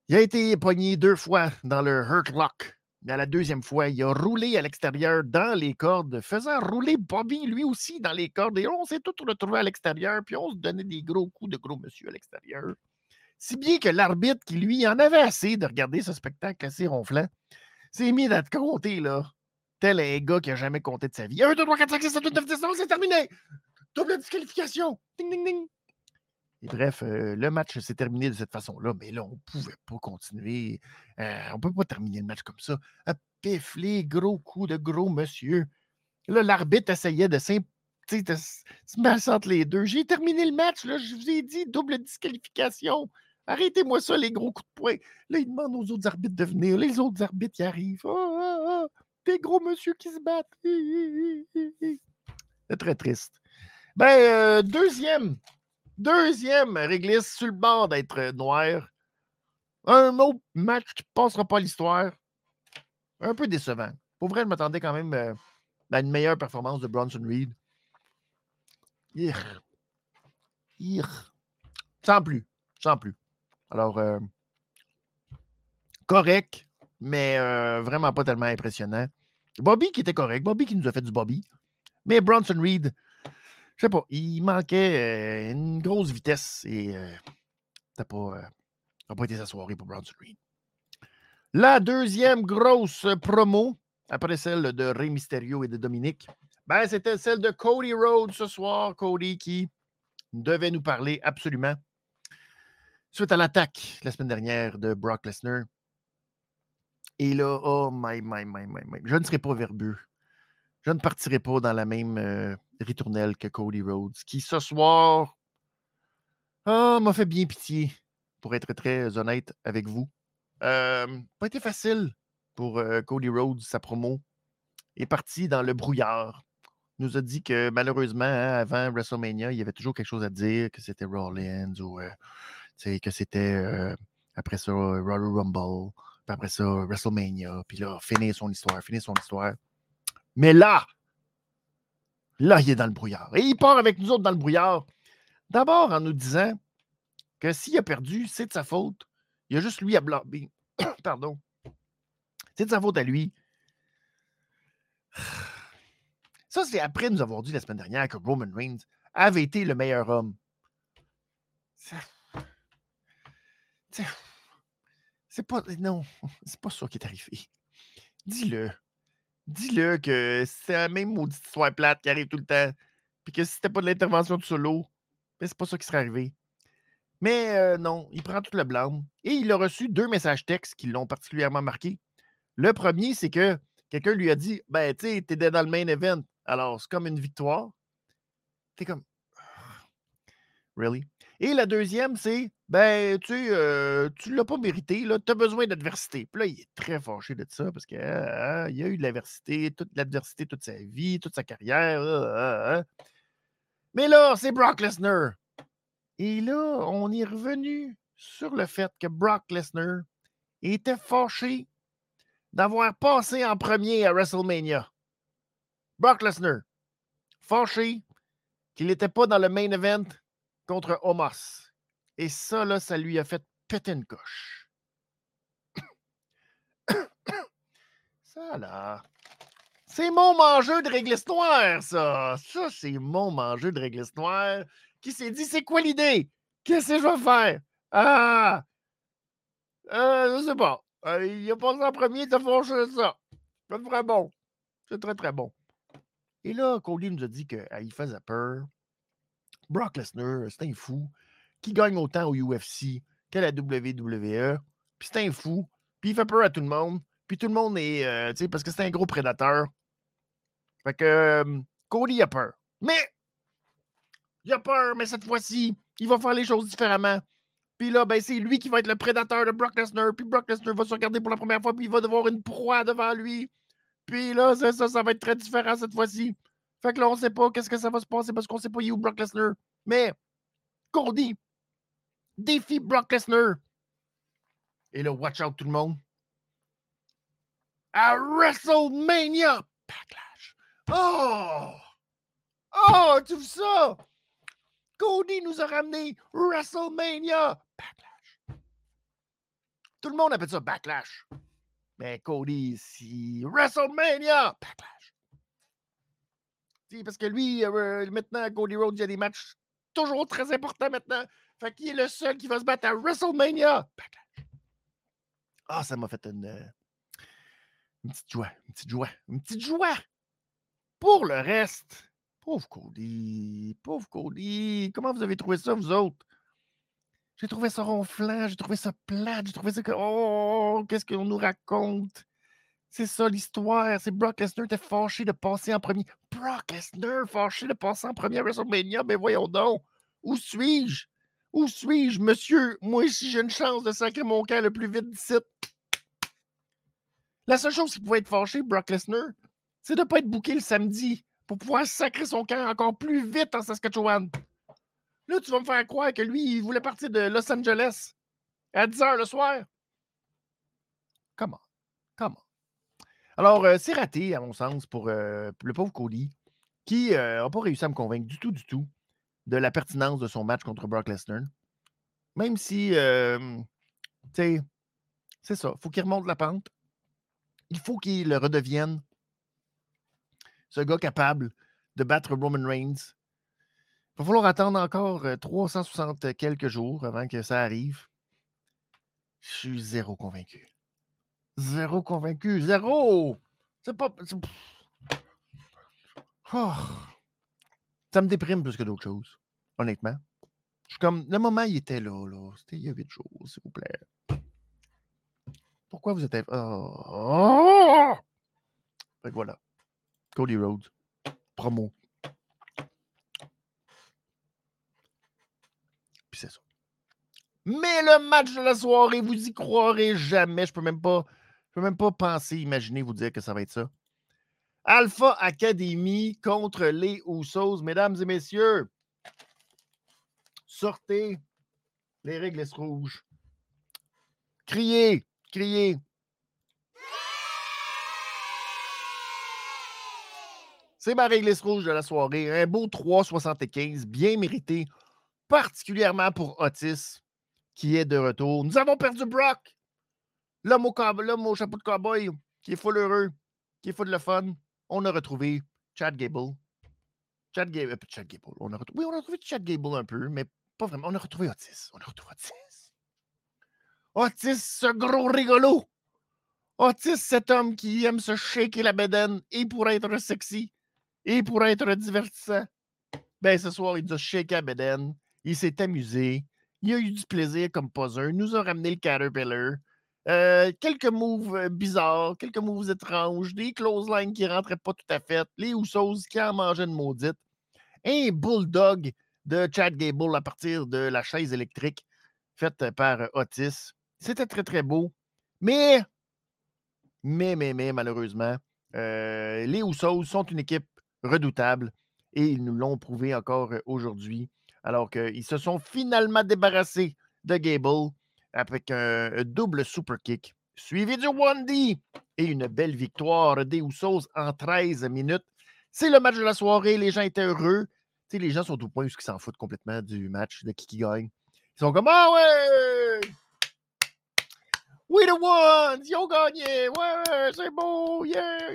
Il a été pogné deux fois dans le Hurt Lock. Mais à la deuxième fois, il a roulé à l'extérieur dans les cordes, faisant rouler Bobby lui aussi dans les cordes. Et on s'est tous retrouvés à l'extérieur, puis on se donnait des gros coups de gros monsieur à l'extérieur. Si bien que l'arbitre, qui lui en avait assez de regarder ce spectacle assez ronflant, s'est mis à te compter, là. Tel un gars qui n'a jamais compté de sa vie. 1, 2, 3, 4, 5, 6, 7, 8, 9, 10, 11, c'est terminé! Double disqualification! Ding, ding, ding! Bref, euh, le match s'est terminé de cette façon-là, mais là, on ne pouvait pas continuer. Euh, on ne peut pas terminer le match comme ça. À les gros coups de gros monsieur. Là, l'arbitre essayait de, se mettre entre les deux. J'ai terminé le match, là, je vous ai dit, double disqualification. Arrêtez-moi ça, les gros coups de poing. Là, il demande aux autres arbitres de venir. Les autres arbitres y arrivent. Oh, oh, des gros monsieur qui se battent. C'est très triste. Ben, euh, deuxième, deuxième réglisse sur le bord d'être noir. Un autre match qui ne passera pas l'histoire. Un peu décevant. Pour vrai, je m'attendais quand même euh, à une meilleure performance de Bronson Reed. Sans plus. Sans plus. Alors, euh, correct, mais euh, vraiment pas tellement impressionnant. Bobby qui était correct, Bobby qui nous a fait du Bobby. Mais Bronson Reed, je sais pas, il manquait une grosse vitesse et n'a pas, pas été sa soirée pour Bronson Reed. La deuxième grosse promo, après celle de Rey Mysterio et de Dominique, ben, c'était celle de Cody Rhodes ce soir. Cody qui devait nous parler absolument suite à l'attaque la semaine dernière de Brock Lesnar. Et là, oh my, my, my, my, my. Je ne serai pas verbeux. Je ne partirai pas dans la même ritournelle que Cody Rhodes, qui ce soir oh, m'a fait bien pitié, pour être très honnête avec vous. Euh, pas été facile pour euh, Cody Rhodes, sa promo. Est parti dans le brouillard. Il nous a dit que malheureusement, hein, avant WrestleMania, il y avait toujours quelque chose à dire, que c'était Rollins ou que c'était euh, après ça Royal Rumble, puis après ça WrestleMania, puis là, finir son histoire, finir son histoire. Mais là, là, il est dans le brouillard. Et il part avec nous autres dans le brouillard. D'abord en nous disant que s'il a perdu, c'est de sa faute. Il y a juste lui à blâmer. Pardon. C'est de sa faute à lui. Ça, c'est après nous avoir dit la semaine dernière que Roman Reigns avait été le meilleur homme. C'est pas. Non, c'est pas ça qui est arrivé. Dis-le. Dis-le que c'est la même maudite histoire plate qui arrive tout le temps. Puis que si c'était pas de l'intervention de solo, ben c'est pas ça qui serait arrivé. Mais euh, non, il prend tout le blâme. Et il a reçu deux messages textes qui l'ont particulièrement marqué. Le premier, c'est que quelqu'un lui a dit Ben, tu sais, t'étais dans le main event. Alors, c'est comme une victoire. T'es comme. Really? Et la deuxième, c'est ben, tu euh, tu l'as pas mérité, tu as besoin d'adversité. Puis là, il est très fâché de ça parce qu'il ah, a eu de l'adversité, toute l'adversité toute sa vie, toute sa carrière. Ah, Mais là, c'est Brock Lesnar. Et là, on est revenu sur le fait que Brock Lesnar était fâché d'avoir passé en premier à WrestleMania. Brock Lesnar, fâché qu'il n'était pas dans le main event contre Omos. Et ça, là, ça lui a fait péter une coche. ça, là. C'est mon mangeur de réglisse noire, ça. Ça, c'est mon mangeur de réglisse noire qui s'est dit c'est quoi l'idée? Qu'est-ce que je vais faire? Ah! Euh, je sais pas. Euh, il a passé en premier, a fâché ça. C'est très bon. C'est très, très bon. Et là, Cody nous a dit qu'il ah, faisait peur. Brock Lesnar, c'est un fou qui gagne autant au UFC qu'à la WWE. Puis c'est un fou. Puis il fait peur à tout le monde. Puis tout le monde est. Euh, tu sais, parce que c'est un gros prédateur. Fait que Cody a peur. Mais il a peur, mais cette fois-ci, il va faire les choses différemment. Puis là, ben, c'est lui qui va être le prédateur de Brock Lesnar. Puis Brock Lesnar va se regarder pour la première fois, puis il va devoir une proie devant lui. Puis là, ça, ça va être très différent cette fois-ci. Fait que là, on sait pas qu'est-ce que ça va se passer parce qu'on sait pas où Brock Lesnar. Mais Cody défie Brock Lesnar. Et là, watch out tout le monde. À WrestleMania Backlash. Oh! Oh, tu ça? Cody nous a ramené WrestleMania Backlash. Tout le monde appelle ça Backlash. Mais Cody, si WrestleMania Backlash. Parce que lui, euh, maintenant, Cody Rhodes, il y a des matchs toujours très importants maintenant. Fait qu'il est le seul qui va se battre à WrestleMania. Ah, ça m'a fait une, euh, petite joie, une petite joie, une petite joie. Pour le reste, pauvre Cody, pauvre Cody, comment vous avez trouvé ça, vous autres? J'ai trouvé ça ronflant, j'ai trouvé ça plate, j'ai trouvé ça que. Oh, qu'est-ce qu'on nous raconte? C'est ça l'histoire. C'est Brock Lesnar était fâché de passer en premier. Brock Lesnar fâché de passer en premier à WrestleMania. Mais voyons donc. Où suis-je? Où suis-je, monsieur? Moi aussi, j'ai une chance de sacrer mon camp le plus vite d'ici. La seule chose qui pouvait être fâché, Brock Lesnar, c'est de ne pas être booké le samedi pour pouvoir sacrer son camp encore plus vite en Saskatchewan. Là, tu vas me faire croire que lui, il voulait partir de Los Angeles à 10 h le soir. Comment? Alors, euh, c'est raté, à mon sens, pour euh, le pauvre Cody, qui n'a euh, pas réussi à me convaincre du tout, du tout, de la pertinence de son match contre Brock Lesnar. Même si, tu sais, c'est ça, il faut qu'il remonte la pente. Il faut qu'il redevienne ce gars capable de battre Roman Reigns il va falloir attendre encore 360 quelques jours avant que ça arrive. Je suis zéro convaincu. Zéro convaincu. Zéro! C'est pas. Oh. Ça me déprime plus que d'autres choses, honnêtement. Je suis comme. Le moment, il était là, là. C'était il y a huit jours, s'il vous plaît. Pourquoi vous êtes. Oh! Fait que voilà. Cody Rhodes. Promo. c'est ça. Mais le match de la soirée, vous y croirez jamais. Je peux même pas, peux même pas penser, imaginer, vous dire que ça va être ça. Alpha Academy contre les Usos, mesdames et messieurs. Sortez les règles rouges. Criez, criez. C'est ma réglisse rouge de la soirée. Un beau 3,75, bien mérité particulièrement pour Otis, qui est de retour. Nous avons perdu Brock, l'homme au, chapeau de cowboy, qui est full heureux, qui est full de fun. On a retrouvé Chad Gable. Chad Gable, euh, Chad Gable. On a oui, on a retrouvé Chad Gable un peu, mais pas vraiment. On a retrouvé Otis. On a retrouvé Otis. Otis, ce gros rigolo. Otis, cet homme qui aime se shaker la bedaine et pour être sexy et pour être divertissant. Ben, ce soir, il doit shaker la bedaine il s'est amusé. Il a eu du plaisir comme pas. Il nous a ramené le Caterpillar. Euh, quelques moves euh, bizarres, quelques moves étranges, des close lines qui ne rentraient pas tout à fait, les Usos qui en mangeaient une maudite, un bulldog de Chad Gable à partir de la chaise électrique faite par Otis. C'était très, très beau. Mais, mais, mais, mais, malheureusement, euh, les Usos sont une équipe redoutable et ils nous l'ont prouvé encore aujourd'hui alors qu'ils se sont finalement débarrassés de Gable avec un double super kick suivi du 1D et une belle victoire des Usos en 13 minutes. C'est le match de la soirée. Les gens étaient heureux. Les gens sont au point où ils s'en foutent complètement du match, de qui qui gagne. Ils sont comme Ah ouais! We the ones! Ils ont gagné! Ouais, c'est beau! Yeah!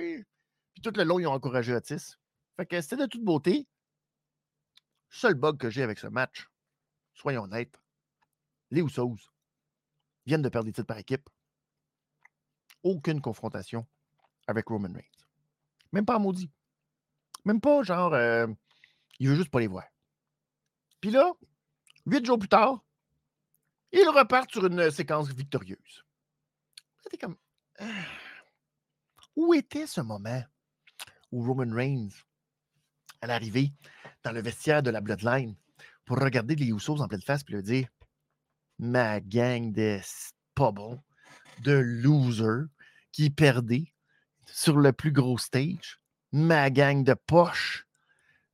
Puis tout le long, ils ont encouragé Otis. Fait que c'était de toute beauté. Seul bug que j'ai avec ce match, soyons honnêtes, les Usos viennent de perdre des titres par équipe. Aucune confrontation avec Roman Reigns. Même pas maudit. Même pas genre, euh, il veut juste pas les voir. Puis là, huit jours plus tard, ils repartent sur une séquence victorieuse. C'était comme. Ah, où était ce moment où Roman Reigns, à l'arrivée, dans le vestiaire de la Bloodline, pour regarder les Usos en pleine face et leur dire Ma gang de pas de losers qui perdaient sur le plus gros stage, ma gang de poches,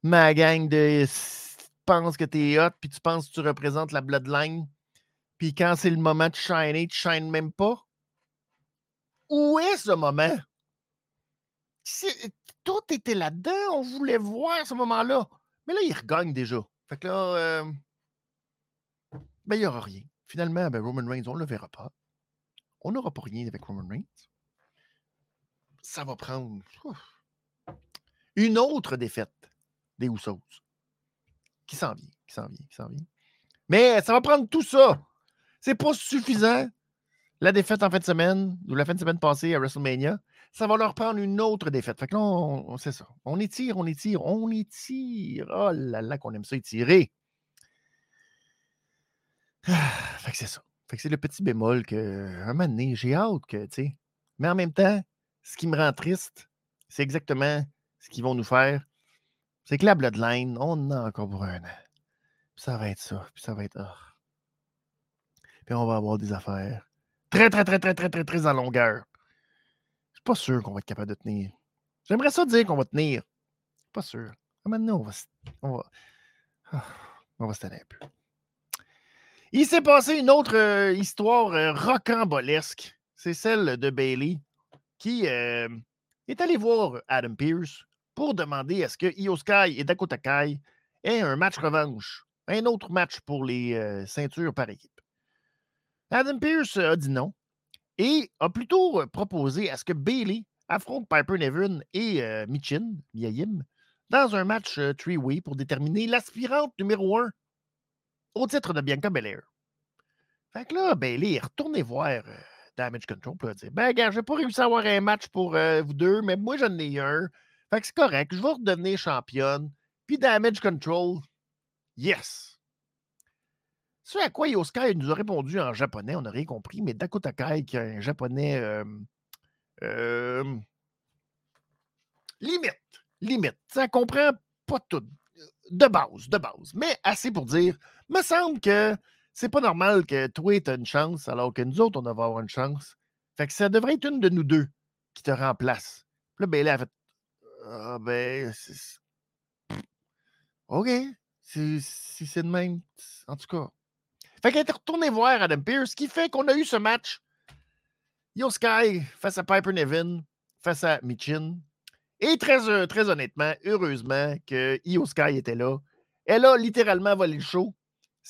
ma gang de penses que t'es hot, puis tu penses que tu représentes la Bloodline, puis quand c'est le moment de shiner, tu shines même pas. Où est ce moment? Tout était là-dedans, on voulait voir ce moment-là. Mais là, il regagne déjà. Fait que là, euh, ben, il n'y aura rien. Finalement, ben, Roman Reigns, on ne le verra pas. On n'aura pas rien avec Roman Reigns. Ça va prendre une autre défaite des Usos qui s'en vient, qui s'en vient, qui s'en vient. Mais ça va prendre tout ça. C'est pas suffisant. La défaite en fin de semaine, ou la fin de semaine passée à WrestleMania, ça va leur prendre une autre défaite. Fait que là, on, c'est ça. On étire, on étire, on étire. Oh là là, qu'on aime ça étirer. Fait que c'est ça. Fait que c'est le petit bémol que, un moment donné, j'ai hâte que, tu sais. Mais en même temps, ce qui me rend triste, c'est exactement ce qu'ils vont nous faire. C'est que la Bloodline, on en a encore pour un an. Puis ça va être ça. Puis ça va être. Ah. Puis on va avoir des affaires très, très, très, très, très, très, très en longueur pas sûr qu'on va être capable de tenir. J'aimerais ça dire qu'on va tenir. Pas sûr. Maintenant, on va, on va, ah, on va se tenir un peu. Il s'est passé une autre euh, histoire euh, rocambolesque. C'est celle de Bailey qui euh, est allé voir Adam Pierce pour demander à ce que Io Sky et Dakota Kai aient un match revanche. Un autre match pour les ceintures par équipe. Adam Pierce a dit non et a plutôt proposé à ce que Bailey affronte Piper Nevin et Michin, Miyahim, dans un match three-way pour déterminer l'aspirante numéro un au titre de Bianca Belair. Fait que là, Bailey est retourné voir Damage Control pour dire Ben, gars, j'ai pas réussi à avoir un match pour vous deux, mais moi, j'en ai un. Fait que c'est correct, je vais redevenir championne. Puis Damage Control, yes! Ce à quoi Yosuke nous a répondu en japonais, on n'a rien compris, mais Dakota Kai, qui est un japonais limite, limite, ça comprend pas tout, de base, de base, mais assez pour dire, me semble que c'est pas normal que toi tu une chance alors que nous autres, on va avoir une chance. Fait que ça devrait être une de nous deux qui te remplace. Puis là, ben, elle a fait Ah, ben, OK, si c'est de même, en tout cas. Fait qu'elle est retournée voir Adam Pearce, ce qui fait qu'on a eu ce match. Yo Sky face à Piper Nevin, face à Michin. Et très, euh, très honnêtement, heureusement que Io Sky était là. Elle a littéralement volé le show.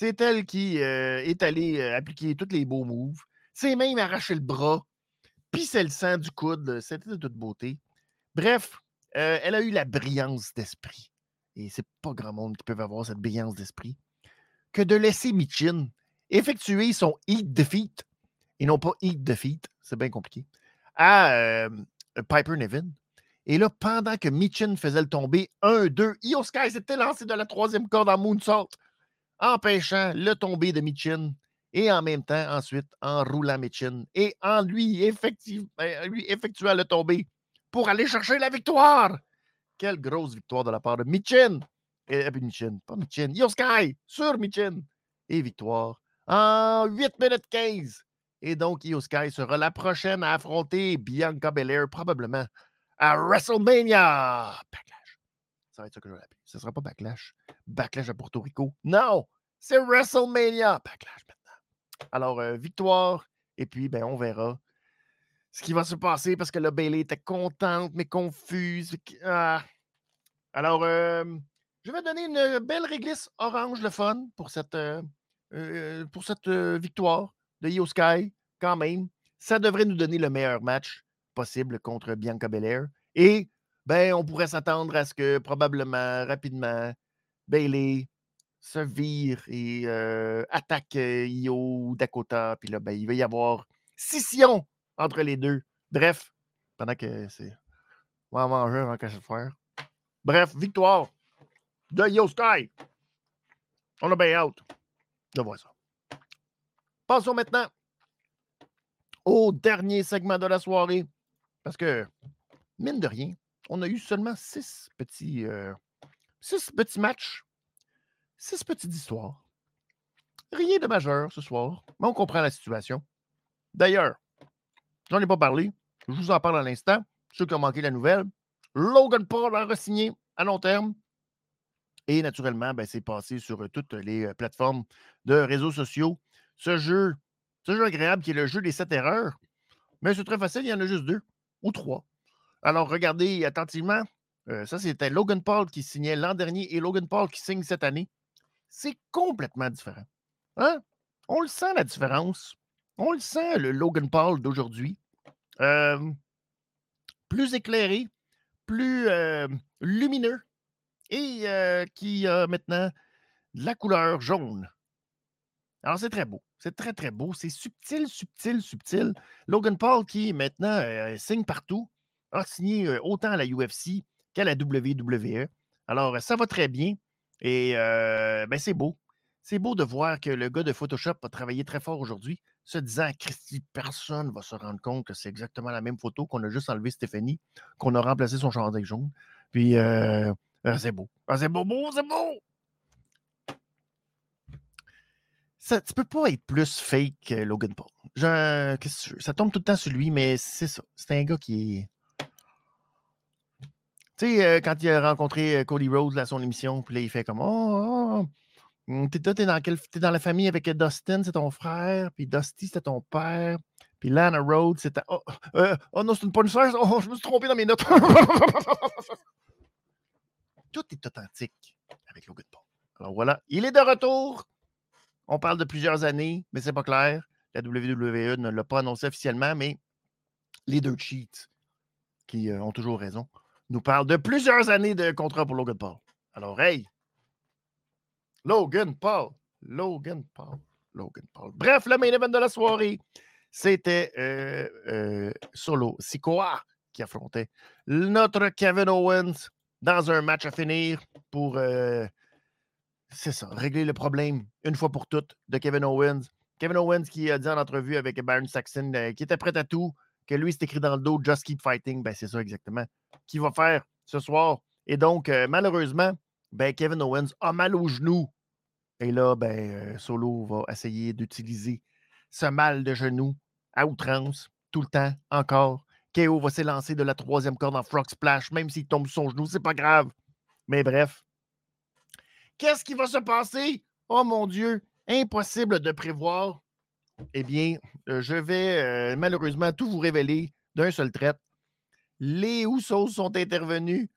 C'est elle qui euh, est allée euh, appliquer tous les beaux moves. C'est même arraché le bras. Puis c'est le sang du coude. C'était de toute beauté. Bref, elle a eu la brillance d'esprit. Et c'est pas grand monde qui peut avoir cette brillance d'esprit. Que de laisser Michin effectuer son Heat Defeat, et non pas Heat Defeat, c'est bien compliqué, à euh, Piper Nevin. Et là, pendant que Michin faisait le tomber 1-2, Io Sky s'était lancé de la troisième corde en moonsault, empêchant le tomber de Michin et en même temps, ensuite, en roulant Michin et en lui, ben, lui effectuant le tomber pour aller chercher la victoire. Quelle grosse victoire de la part de Michin. Et, puis Michin, pas Michin, Io Sky sur Michin. Et victoire en 8 minutes 15. Et donc, Io Sky sera la prochaine à affronter Bianca Belair, probablement à WrestleMania. Ça va être ça que je vais. Ce ne sera pas Backlash. Backlash à Porto Rico? Non, c'est WrestleMania. Backlash maintenant. Alors, euh, victoire. Et puis, ben, on verra ce qui va se passer parce que là, Bailey était contente, mais confuse. Ah. Alors, euh, je vais donner une belle réglisse orange, le fun, pour cette, euh, pour cette victoire de Yo Sky, quand même. Ça devrait nous donner le meilleur match possible contre Bianca Belair. Et, ben, on pourrait s'attendre à ce que probablement, rapidement, Bailey se vire et attaque Io ou Dakota. Puis là, ben, il va y avoir scission entre les deux. Bref, pendant que c'est. On va manger avant qu'elle se faire. Bref, victoire de Yo Sky. On a bien hâte de voir ça. Passons maintenant au dernier segment de la soirée. Parce que, mine de rien, on a eu seulement six petits, euh, six petits matchs, six petites histoires. Rien de majeur ce soir, mais on comprend la situation. D'ailleurs, j'en ai pas parlé, je vous en parle à l'instant. Ceux qui ont manqué la nouvelle, Logan Paul a re-signé à long terme. Et naturellement, ben, c'est passé sur euh, toutes les euh, plateformes de réseaux sociaux. Ce jeu, ce jeu agréable qui est le jeu des sept erreurs, mais c'est très facile, il y en a juste deux ou trois. Alors, regardez attentivement. Euh, ça, c'était Logan Paul qui signait l'an dernier et Logan Paul qui signe cette année. C'est complètement différent. Hein? On le sent, la différence. On le sent, le Logan Paul d'aujourd'hui. plus éclairé, plus lumineux et qui a maintenant la couleur jaune. Alors, c'est très beau. C'est très, très beau. C'est subtil, subtil, subtil. Logan Paul, qui maintenant signe partout, a signé autant à la UFC qu'à la WWE. Alors, ça va très bien. Et ben, c'est beau. C'est beau de voir que le gars de Photoshop a travaillé très fort aujourd'hui, se disant Christy, personne va se rendre compte que c'est exactement la même photo qu'on a juste enlevé Stéphanie, qu'on a remplacé son chandail jaune. Puis, ah, c'est beau. Ah, c'est beau, beau, c'est beau. Ça, tu peux pas être plus fake que Logan Paul. ça tombe tout le temps sur lui, mais c'est ça. C'est un gars qui est. Tu sais, euh, quand il a rencontré euh, Cody Rhodes à son émission, puis là, il fait comme Oh, oh, oh t'es, dans, dans la famille avec Dustin, c'est ton frère, puis Dusty, c'était ton père, puis Lana Rhodes, c'était. Oh, euh, oh non, c'est une bonne soeur. Oh, je me suis trompé dans mes notes. tout est authentique avec Logan Paul. Alors voilà, il est de retour. On parle de plusieurs années, mais c'est pas clair. La WWE ne l'a pas annoncé officiellement, mais les deux cheats, qui euh, ont toujours raison, nous parlent de plusieurs années de contrat pour Logan Paul. Alors, hey, Logan Paul, Logan Paul, Logan Paul. Bref, le main event de la soirée, c'était euh, euh, Solo Sikoa qui affrontait notre Kevin Owens dans un match à finir pour, euh, c'est ça, régler le problème une fois pour toutes de Kevin Owens. Kevin Owens qui a dit en entrevue avec Baron Saxon qu'il était prêt à tout, que lui, c'est écrit dans le dos, Just Keep Fighting. Ben, c'est ça exactement. Qu'il va faire ce soir. Et donc, euh, malheureusement, ben, Kevin Owens a mal au genou. Et là, ben, Solo va essayer d'utiliser ce mal de genou à outrance, tout le temps, encore, KO va s'élancer de la troisième corde en Frog Splash, même s'il tombe sur son genou, c'est pas grave. Mais bref. Qu'est-ce qui va se passer? Oh mon Dieu, impossible de prévoir. Eh bien, euh, je vais euh, malheureusement tout vous révéler d'un seul trait. Les Usos sont intervenus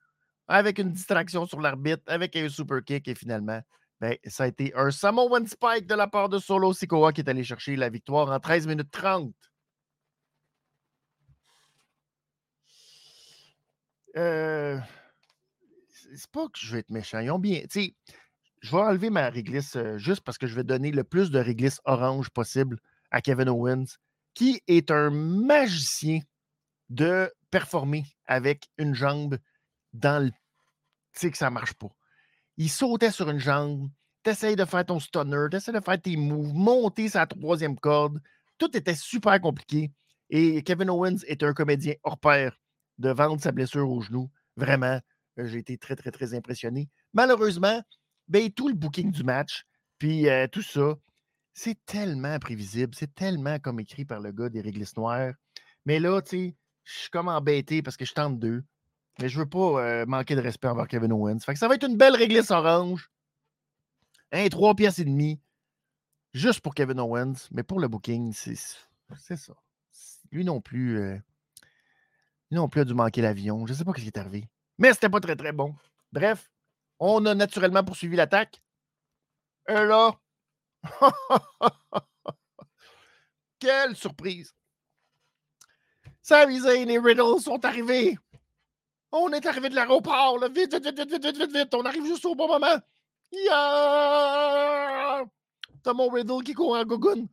avec une distraction sur l'arbitre, avec un super kick, et finalement, ben, ça a été un Samoan Spike de la part de Solo Sikoa qui est allé chercher la victoire en 13 minutes 30. Euh, c'est pas que je vais être méchant. Ils ont bien. Tu je vais enlever ma réglisse euh, juste parce que je vais donner le plus de réglisse orange possible à Kevin Owens, qui est un magicien de performer avec une jambe dans le. Tu sais que ça marche pas. Il sautait sur une jambe, t'essayes de faire ton stunner, t'essayes de faire tes moves, monter sa troisième corde. Tout était super compliqué. Et Kevin Owens est un comédien hors pair de vendre sa blessure au genou. Vraiment, euh, j'ai été très, très, très impressionné. Malheureusement, ben, tout le booking du match, puis euh, tout ça, c'est tellement prévisible, c'est tellement comme écrit par le gars des réglisses noires. Mais là, tu sais, je suis comme embêté parce que je tente deux. Mais je veux pas euh, manquer de respect envers Kevin Owens. Fait que ça va être une belle réglisse orange. Un trois pièces et demi. Juste pour Kevin Owens. Mais pour le booking, c'est ça. lui non plus. Euh, lui non plus a dû manquer l'avion. Je sais pas ce qui est arrivé. Mais c'était pas très, très bon. Bref, on a naturellement poursuivi l'attaque. Et là. Quelle surprise! Sami Zayn et Riddle sont arrivés. On est arrivé de l'aéroport, Vite, vite, vite, vite, vite, vite, vite. On arrive juste au bon moment. Yeah! T'as mon Riddle qui court en gogun.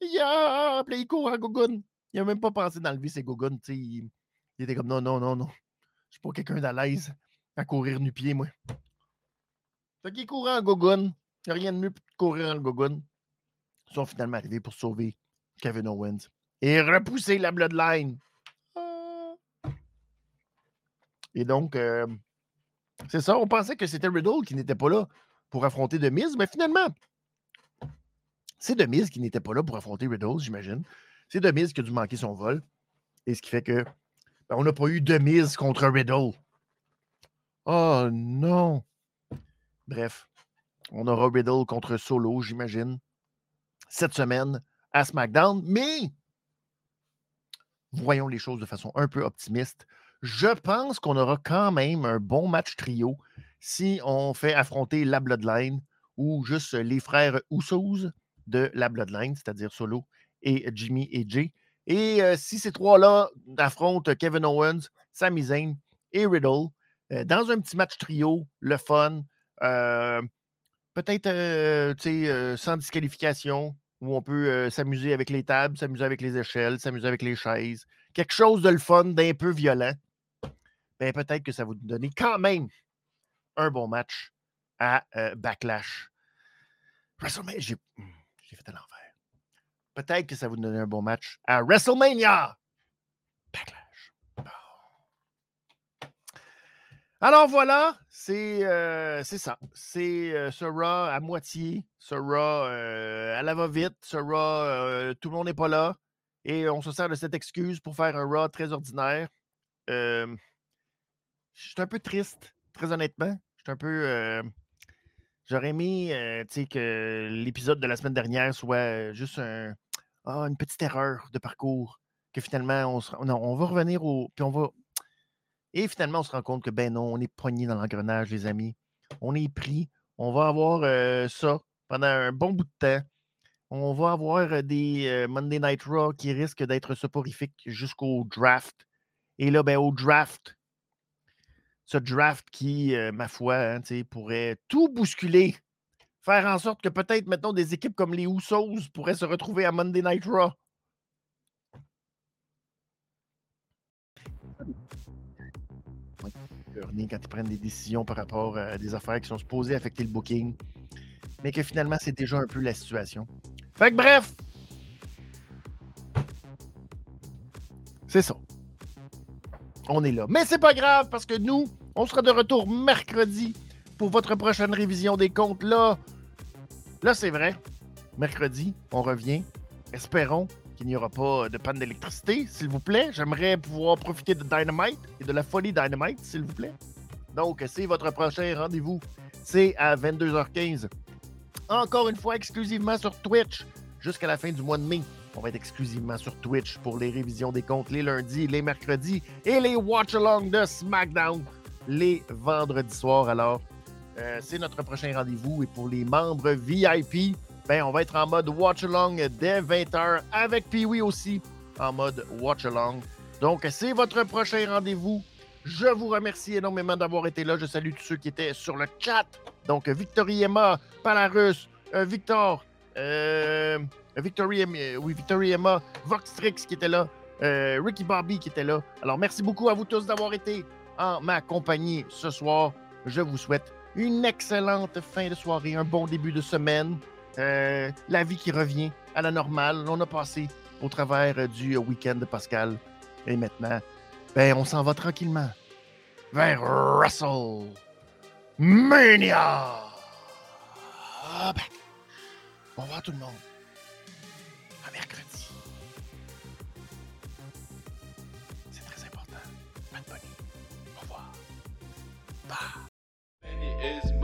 Yeah! Il court en gogun. Il n'a même pas pensé d'enlever ses goguns. Il, il était comme non, non, non, non. Je suis pas quelqu'un d'à l'aise à courir nu-pied, moi. Fait qu'il court en gogun. Il n'y a rien de mieux que de courir en gogun. Ils sont finalement arrivés pour sauver Kevin Owens et repousser la Bloodline. Et donc, euh, c'est ça, on pensait que c'était Riddle qui n'était pas là pour affronter Miz, mais finalement, c'est Miz qui n'était pas là pour affronter Riddle, j'imagine. C'est Miz qui a dû manquer son vol. Et ce qui fait que ben, on n'a pas eu Miz contre Riddle. Oh non! Bref, on aura Riddle contre Solo, j'imagine, cette semaine à SmackDown. Mais voyons les choses de façon un peu optimiste. Je pense qu'on aura quand même un bon match trio si on fait affronter la Bloodline ou juste les frères Usos de la Bloodline, c'est-à-dire Solo et Jimmy et Jay. Et euh, si ces trois-là affrontent Kevin Owens, Sami Zayn et Riddle euh, dans un petit match trio, le fun, euh, peut-être sans disqualification, où on peut s'amuser avec les tables, s'amuser avec les échelles, s'amuser avec les chaises. Quelque chose de le fun, d'un peu violent. Ben, peut-être que ça va nous donner quand même un bon match à Backlash. WrestleMania, j'ai hmm, fait à l'envers. Peut-être que ça va nous donner un bon match à WrestleMania. Alors voilà, c'est ça. C'est ce Raw à moitié, ce Raw à la va-vite, ce Raw, tout le monde n'est pas là. Et on se sert de cette excuse pour faire un Raw très ordinaire. je suis un peu triste, très honnêtement. Je un peu. J'aurais aimé que l'épisode de la semaine dernière soit juste un, ah, une petite erreur de parcours, que finalement, on, va revenir au. Et finalement, on se rend compte que, ben non, on est poigné dans l'engrenage, les amis. On est pris. On va avoir ça pendant un bon bout de temps. On va avoir des Monday Night Raw qui risquent d'être soporifiques jusqu'au draft. Et là, ben, au draft, ce draft qui, ma foi, hein, pourrait tout bousculer. Faire en sorte que peut-être, maintenant, des équipes comme les Usos pourraient se retrouver à Monday Night Raw. Quand ils prennent des décisions par rapport à des affaires qui sont supposées affecter le booking, mais que finalement, c'est déjà un peu la situation. Fait que bref, c'est ça. On est là. Mais c'est pas grave parce que nous, on sera de retour mercredi pour votre prochaine révision des comptes. Là, là c'est vrai. Mercredi, on revient. Espérons qu'il n'y aura pas de panne d'électricité, s'il vous plaît. J'aimerais pouvoir profiter de Dynamite et de la folie Dynamite, s'il vous plaît. Donc, c'est votre prochain rendez-vous. C'est à 22h15. Encore une fois, exclusivement sur Twitch jusqu'à la fin du mois de mai. On va être exclusivement sur Twitch pour les révisions des comptes les lundis, les mercredis et les watch-along de SmackDown les vendredis soirs. Alors, euh, c'est notre prochain rendez-vous. Et pour les membres VIP, ben, on va être en mode watch-along dès 20h avec Pee-Wee aussi en mode watch-along. Donc, c'est votre prochain rendez-vous. Je vous remercie énormément d'avoir été là. Je salue tous ceux qui étaient sur le chat. Donc, Victory Emma, Palarus, euh, Victor, euh, Victory, oui, Victory Emma, Voxtrix qui était là, euh, Ricky Bobby qui était là. Alors, merci beaucoup à vous tous d'avoir été en ma compagnie ce soir. Je vous souhaite une excellente fin de soirée, un bon début de semaine. Euh, la vie qui revient à la normale. On a passé au travers du week-end de Pascal. Et maintenant, ben, on s'en va tranquillement vers Russell Mania. Ah, ben, tout le monde. À mercredi. C'est très important. Bonne bonne. Au revoir. Bye.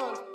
amor.